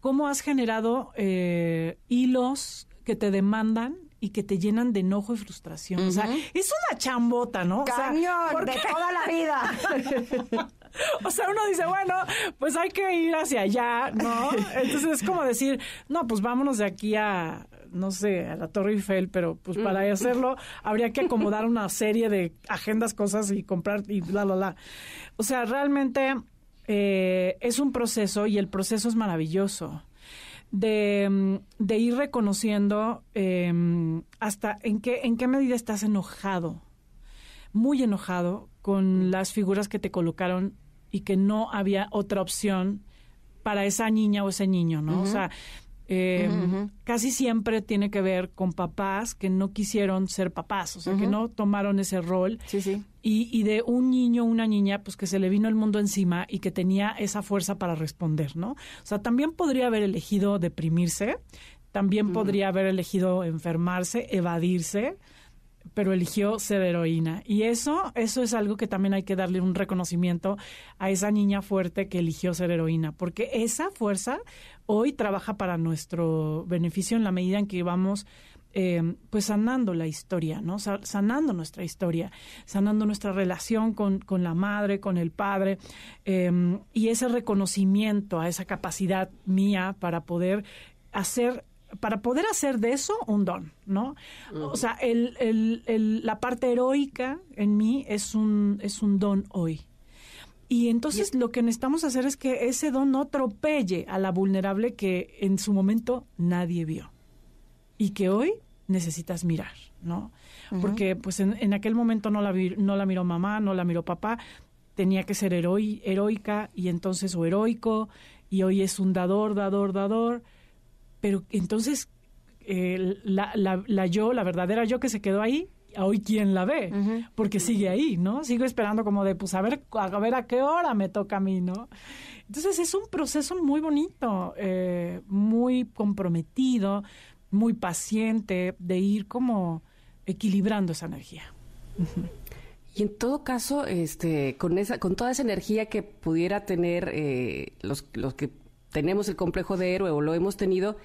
F: ¿Cómo has generado eh, hilos que te demandan y que te llenan de enojo y frustración? O sea, es una chambota, ¿no? O sea,
B: Cañón, de toda la vida.
F: o sea, uno dice, bueno, pues hay que ir hacia allá, ¿no? Entonces es como decir, no, pues vámonos de aquí a, no sé, a la Torre Eiffel, pero pues para hacerlo habría que acomodar una serie de agendas, cosas y comprar y bla, bla, bla. O sea, realmente eh, es un proceso y el proceso es maravilloso. De, mm, de ir reconociendo eh, hasta en qué, en qué medida estás enojado muy enojado con las figuras que te colocaron y que no había otra opción para esa niña o ese niño, ¿no? O sea, eh, casi siempre tiene que ver con papás que no quisieron ser papás, o sea, que no tomaron ese rol.
B: Sí, sí.
F: Y, y de un niño o una niña, pues que se le vino el mundo encima y que tenía esa fuerza para responder, ¿no? O sea, también podría haber elegido deprimirse, también podría haber elegido enfermarse, evadirse, pero eligió ser heroína. Y eso, eso es algo que también hay que darle un reconocimiento a esa niña fuerte que eligió ser heroína, porque esa fuerza hoy trabaja para nuestro beneficio en la medida en que vamos eh, pues sanando la historia, ¿no? Sa- Sanando nuestra historia, sanando nuestra relación con, con la madre, con el padre, eh, y ese reconocimiento a esa capacidad mía para poder hacer para poder hacer de eso un don, ¿no? O sea, el, el- el- la parte heroica en mí es un, es un don hoy. Y entonces lo que necesitamos hacer es que ese don no atropelle a la vulnerable que en su momento nadie vio y que hoy necesitas mirar, ¿no? Porque pues en, en aquel momento no la, vi- no la miró mamá, no la miró papá, tenía que ser heroi- heroica y entonces o heroico y hoy es un dador, dador, dador, pero entonces eh, la, la, la yo, la verdadera yo que se quedó ahí, hoy quién la ve, porque sigue ahí, ¿no? Sigo esperando como de, pues a ver, a ver a qué hora me toca a mí, ¿no? Entonces es un proceso muy bonito, eh, muy comprometido, muy paciente, de ir como equilibrando esa energía.
C: Y en todo caso, este, con esa, con toda esa energía que pudiera tener eh, los, los que tenemos el complejo de héroe o lo hemos tenido,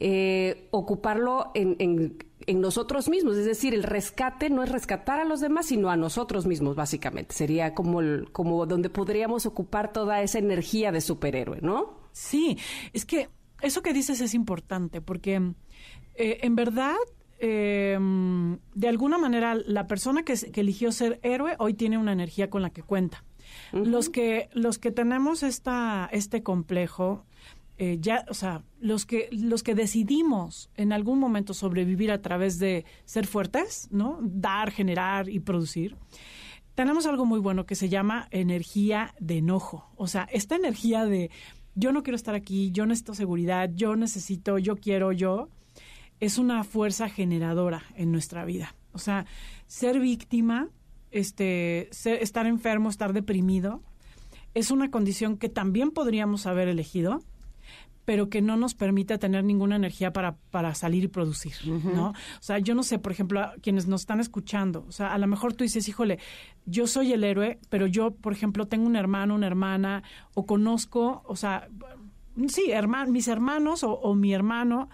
C: eh, ocuparlo en, nosotros mismos. Es decir, el rescate no es rescatar a los demás, sino a nosotros mismos, básicamente. Sería como, el- como donde podríamos ocupar toda esa energía de superhéroe, ¿no?
F: Sí, es que eso que dices es importante porque eh, en verdad, eh, de alguna manera, la persona que eligió ser héroe hoy tiene una energía con la que cuenta. Los que los que tenemos esta este complejo eh, ya, o sea, los que los que decidimos en algún momento sobrevivir a través de ser fuertes, ¿no? Dar, generar y producir tenemos algo muy bueno que se llama energía de enojo. O sea, esta energía de yo no quiero estar aquí, yo necesito seguridad, yo necesito, yo quiero, yo, es una fuerza generadora en nuestra vida. O sea, ser víctima, este, ser- estar enfermo, estar deprimido, es una condición que también podríamos haber elegido, pero que no nos permite tener ninguna energía para, para salir y producir, ¿no? O sea, yo no sé, por ejemplo, a quienes nos están escuchando, o sea, a lo mejor tú dices, híjole, yo soy el héroe, pero yo, por ejemplo, tengo un hermano, una hermana, o conozco, o sea, sí, mis hermanos o, o mi hermano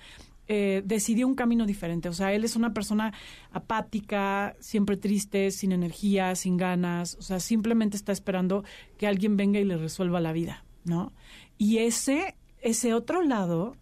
F: eh, decidió un camino diferente. O sea, él es una persona apática, siempre triste, sin energía, sin ganas. O sea, simplemente está esperando que alguien venga y le resuelva la vida, ¿no? Y ese, ese otro lado,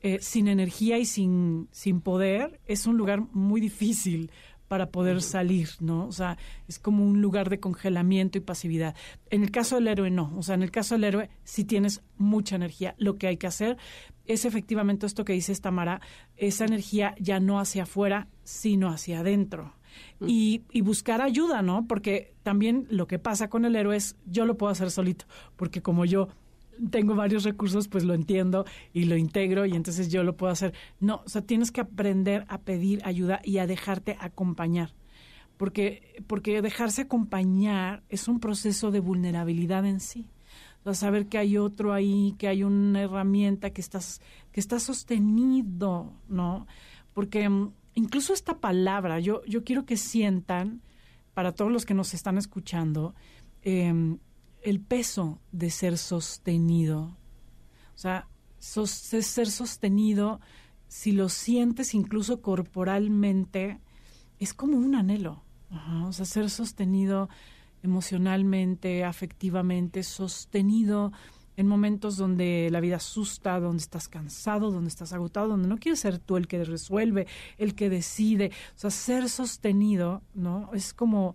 F: eh, sin energía y sin, sin poder, es un lugar muy difícil para poder salir, ¿no? O sea, es como un lugar de congelamiento y pasividad. En el caso del héroe, no. O sea, en el caso del héroe, sí tienes mucha energía. Lo que hay que hacer es efectivamente esto que dice Tamara, esa energía ya no hacia afuera, sino hacia adentro. Y, y buscar ayuda, ¿no? Porque también lo que pasa con el héroe es, yo lo puedo hacer solito, porque como yo tengo varios recursos, pues lo entiendo y lo integro y entonces yo lo puedo hacer. No, o sea, tienes que aprender a pedir ayuda y a dejarte acompañar. Porque, porque dejarse acompañar es un proceso de vulnerabilidad en sí. O sea, saber que hay otro ahí, que hay una herramienta que estás, que está sostenido, ¿no? Porque mm, incluso esta palabra, yo, yo quiero que sientan para todos los que nos están escuchando, em, el peso de ser sostenido. O sea, ser sostenido, si lo sientes incluso corporalmente, es como un anhelo. o sea, ser sostenido emocionalmente, afectivamente, sostenido en momentos donde la vida asusta, donde estás cansado, donde estás agotado, donde no quieres ser tú el que resuelve, el que decide. O sea, ser sostenido, ¿no? Es como,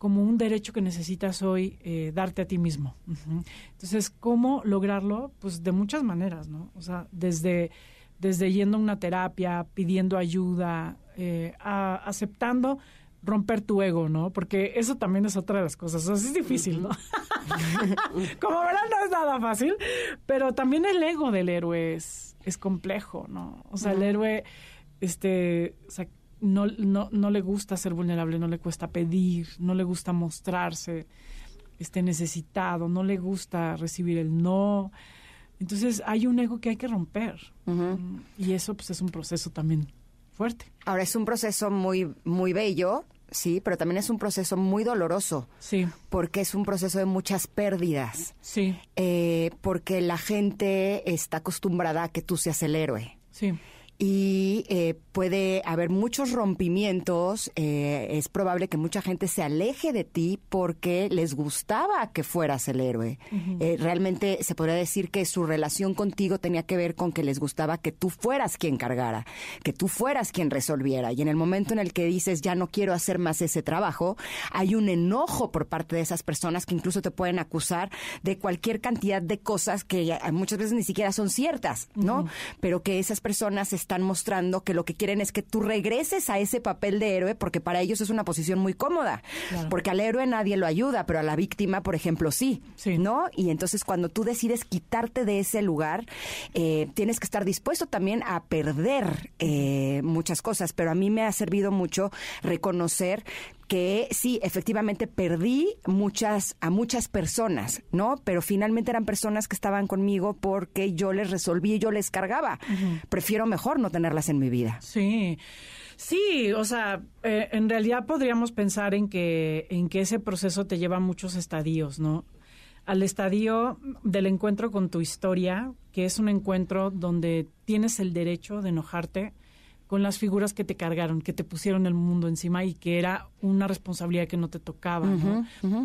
F: como un derecho que necesitas hoy eh, darte a ti mismo. Entonces, ¿cómo lograrlo? Pues de muchas maneras, ¿no? O sea, desde, desde yendo a una terapia, pidiendo ayuda, eh, aceptando romper tu ego, ¿no? Porque eso también es otra de las cosas. O sea, es difícil, ¿no? Como verán, no es nada fácil, pero también el ego del héroe es, es complejo, ¿no? O sea, el héroe, este, o sea, no, no, no le gusta ser vulnerable, no le cuesta pedir, no le gusta mostrarse este, necesitado, no le gusta recibir el no. Entonces hay un ego que hay que romper. Y eso pues es un proceso también fuerte.
B: Ahora es un proceso muy, muy bello, sí, pero también es un proceso muy doloroso.
F: Sí.
B: Porque es un proceso de muchas pérdidas.
F: Sí.
B: Eh, porque la gente está acostumbrada a que tú seas el héroe.
F: Sí
B: y eh, puede haber muchos rompimientos. Eh, es probable que mucha gente se aleje de ti porque les gustaba que fueras el héroe. Eh, realmente se podría decir que su relación contigo tenía que ver con que les gustaba que tú fueras quien cargara, que tú fueras quien resolviera. Y en el momento en el que dices ya no quiero hacer más ese trabajo, hay un enojo por parte de esas personas que incluso te pueden acusar de cualquier cantidad de cosas que muchas veces ni siquiera son ciertas, ¿no? Pero que esas personas están mostrando que lo que quieren es que tú regreses a ese papel de héroe porque para ellos es una posición muy cómoda. Porque al héroe nadie lo ayuda, pero a la víctima, por ejemplo, sí, ¿no? Y entonces cuando tú decides quitarte de ese lugar, eh, tienes que estar dispuesto también a perder eh, muchas cosas. Pero a mí me ha servido mucho reconocer que sí, efectivamente perdí muchas, a muchas personas, ¿no? Pero finalmente eran personas que estaban conmigo porque yo les resolví, yo les cargaba. Prefiero mejor no tenerlas en mi vida.
F: Sí. Sí, o sea, eh, en realidad podríamos pensar en que, en que ese proceso te lleva a muchos estadios, ¿no? Al estadio del encuentro con tu historia, que es un encuentro donde tienes el derecho de enojarte, con las figuras que te cargaron, que te pusieron el mundo encima y que era una responsabilidad que no te tocaba.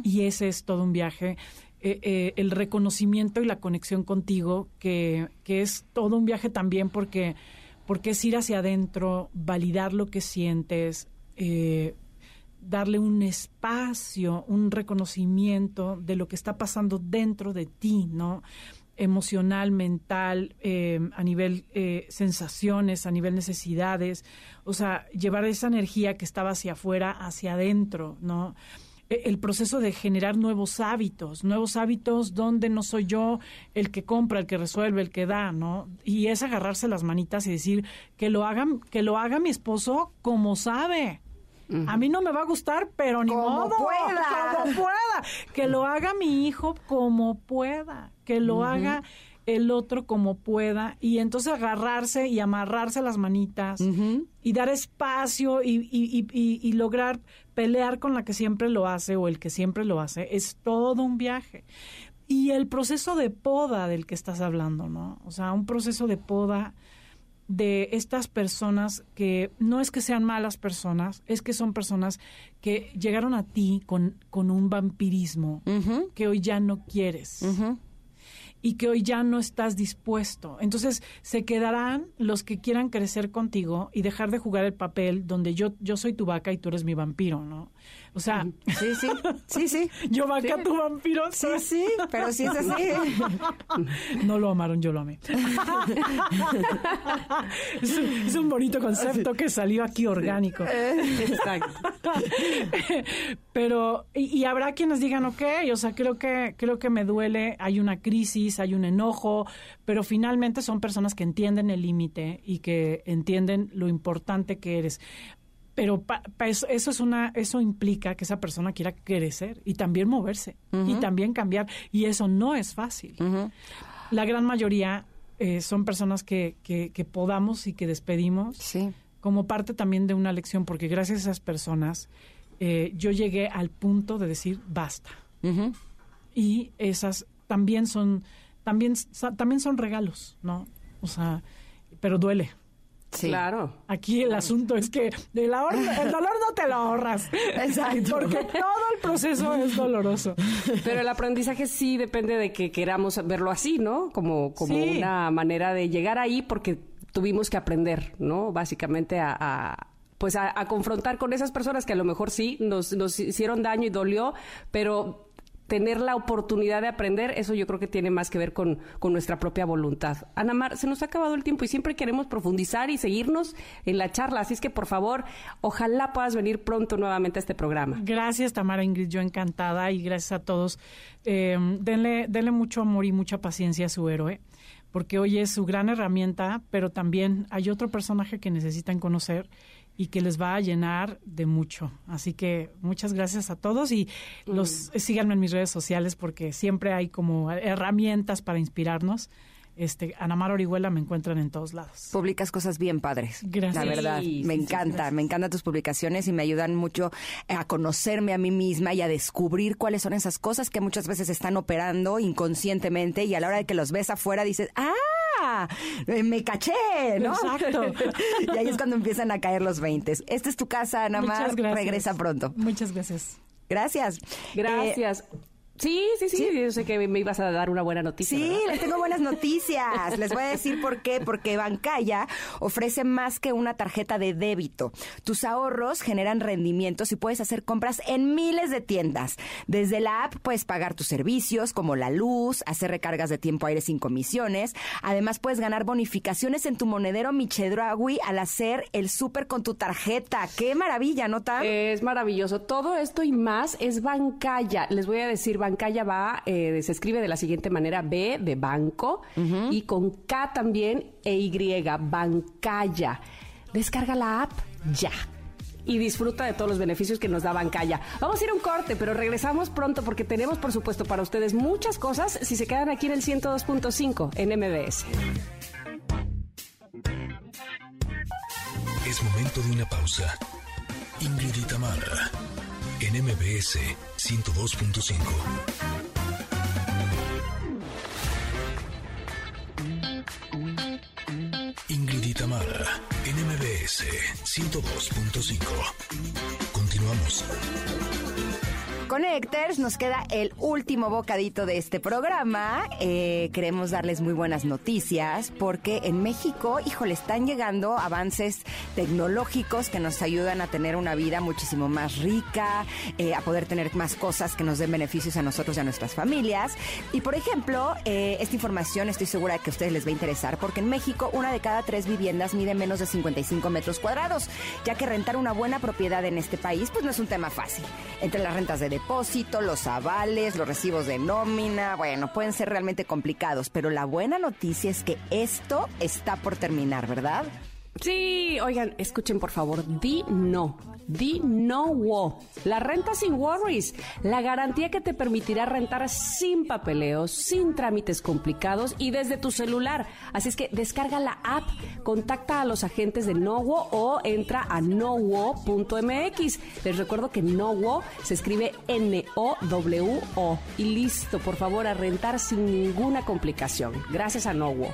F: Y ese es todo un viaje. Eh, eh, el reconocimiento y la conexión contigo, que, que, es todo un viaje también porque, porque es ir hacia adentro, validar lo que sientes, eh, darle un espacio, un reconocimiento de lo que está pasando dentro de ti, ¿no? Emocional, mental, eh, a nivel eh, sensaciones, a nivel necesidades, o sea, llevar esa energía que estaba hacia afuera, hacia adentro, ¿no? E, el proceso de generar nuevos hábitos, nuevos hábitos donde no soy yo el que compra, el que resuelve, el que da, ¿no? Y es agarrarse las manitas y decir que lo hagan, que lo haga mi esposo como sabe, a mí no me va a gustar, pero ni
B: como
F: modo.
B: Pueda.
F: Como pueda. Que lo haga mi hijo como pueda. Que lo haga el otro como pueda. Y entonces agarrarse y amarrarse las manitas y dar espacio y, y, y, y, lograr pelear con la que siempre lo hace o el que siempre lo hace. Es todo un viaje. Y el proceso de poda del que estás hablando, ¿no? O sea, un proceso de poda de estas personas que no es que sean malas personas, es que son personas que llegaron a ti con, con un vampirismo que hoy ya no quieres y que hoy ya no estás dispuesto. Entonces se quedarán los que quieran crecer contigo y dejar de jugar el papel donde yo, yo soy tu vaca y tú eres mi vampiro, ¿no? O sea,
B: sí, sí, sí, sí.
F: Yo vaca, tu vampiro.
B: Sí, sí, pero sí es así.
F: No lo amaron, yo lo amé. Es un, bonito concepto que salió aquí orgánico.
C: Exacto.
F: Pero, y, y, habrá quienes digan, ok, o sea, creo que, creo que me duele, hay una crisis, hay un enojo, pero finalmente son personas que entienden el límite y que entienden lo importante que eres pero eso, es una eso implica que esa persona quiera crecer y también moverse y también cambiar y eso no es fácil la gran mayoría eh, son personas que, que, que, podamos y que despedimos como parte también de una lección porque gracias a esas personas eh, yo llegué al punto de decir basta. Y esas también son, también, también son regalos, ¿no? O sea, pero duele.
C: Sí. Claro.
F: Aquí el asunto es que el, ahorro, el dolor no te lo ahorras. Exacto. Porque todo el proceso es doloroso.
C: Pero el aprendizaje sí depende de que queramos verlo así, ¿no? Como, como una manera de llegar ahí porque tuvimos que aprender, ¿no? Básicamente a, pues a, confrontar con esas personas que a lo mejor sí nos, nos hicieron daño y dolió, pero tener la oportunidad de aprender, eso yo creo que tiene más que ver con, con, nuestra propia voluntad. Ana Mar, se nos ha acabado el tiempo y siempre queremos profundizar y seguirnos en la charla, así es que por favor, ojalá puedas venir pronto nuevamente a este programa.
F: Gracias, Tamara Ingrid, yo encantada y gracias a todos. Eh, denle, denle mucho amor y mucha paciencia a su héroe, porque hoy es su gran herramienta, pero también hay otro personaje que necesitan conocer y que les va a llenar de mucho. Así que muchas gracias a todos y los mm. síganme en mis redes sociales porque siempre hay como herramientas para inspirarnos. Este, Anamar Orihuela me encuentran en todos lados.
B: Publicas cosas bien padres.
F: Gracias.
B: La verdad, me encanta, me encantan tus publicaciones y me ayudan mucho a conocerme a mí misma y a descubrir cuáles son esas cosas que muchas veces están operando inconscientemente y a la hora de que los ves afuera dices, ¡ah! me caché, ¿no?
F: Exacto.
B: y ahí es cuando empiezan a caer los 20. Esta es tu casa, Ana Mar. Regresa pronto.
F: Muchas gracias.
B: Gracias.
C: Gracias. Sí, sí, sí, Yo sé que me ibas a dar una buena noticia.
B: Sí, les tengo buenas noticias. les voy a decir por qué. Porque Bancaya ofrece más que una tarjeta de débito. Tus ahorros generan rendimientos y puedes hacer compras en miles de tiendas. Desde la app puedes pagar tus servicios como la luz, hacer recargas de tiempo aire sin comisiones. Además puedes ganar bonificaciones en tu monedero Michedragui al hacer el súper con tu tarjeta. Qué maravilla, ¿no, Tam?
C: Es maravilloso. Todo esto y más es Bancaya. Les voy a decir Bancaya va, eh, se escribe de la siguiente manera, B de banco y con K también e Y, Bancaya. Descarga la app ya y disfruta de todos los beneficios que nos da Bancaya. Vamos a ir a un corte, pero regresamos pronto porque tenemos, por supuesto, para ustedes muchas cosas si se quedan aquí en el 102.5 en MBS.
A: Es momento de una pausa. Ingrid Tamara en MBS 102.5. Ingrid Itamara, NMBS 102.5. Continuamos.
B: Con nos queda el último bocadito de este programa. Eh, queremos darles muy buenas noticias porque en México, híjole, están llegando avances tecnológicos que nos ayudan a tener una vida muchísimo más rica, eh, a poder tener más cosas que nos den beneficios a nosotros y a nuestras familias. Y por ejemplo, eh, esta información estoy segura de que a ustedes les va a interesar porque en México una de cada tres viviendas mide menos de 55 metros cuadrados, ya que rentar una buena propiedad en este país pues no es un tema fácil. Entre las rentas de depósito, los avales, los recibos de nómina, bueno, pueden ser realmente complicados, pero la buena noticia es que esto está por terminar, ¿verdad?
C: Sí, oigan, escuchen por favor, di no. Di no wo. La renta sin worries. La garantía que te permitirá rentar sin papeleos, sin trámites complicados y desde tu celular. Así es que descarga la app, contacta a los agentes de Nowo o entra a nowo.mx. Les recuerdo que Nowo se escribe N-O-W-O. Y listo, por favor, a rentar sin ninguna complicación. Gracias a Nowo.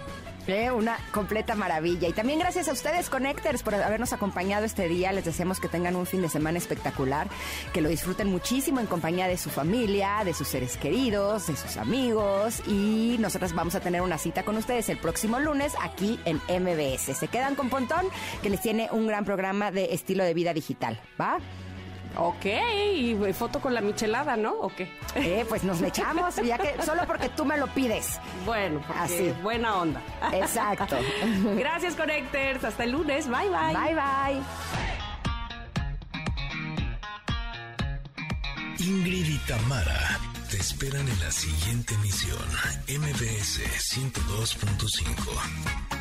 B: Eh, una completa maravilla. Y también gracias a ustedes, Connectors, por habernos acompañado este día. Les deseamos que tengan un fin de semana espectacular, que lo disfruten muchísimo en compañía de su familia, de sus seres queridos, de sus amigos. Y nosotros vamos a tener una cita con ustedes el próximo lunes aquí en MBS. Se quedan con Pontón, que les tiene un gran programa de estilo de vida digital. ¿Va?
C: Ok, y foto con la michelada, ¿no? ¿O qué?
B: Eh, pues nos le echamos, ya que solo porque tú me lo pides.
C: Bueno, así. Buena onda.
B: Exacto.
C: Gracias, Connectors. Hasta el lunes. Bye, bye.
B: Bye, bye.
A: Ingrid y Tamara te esperan en la siguiente emisión, MBS 102.5.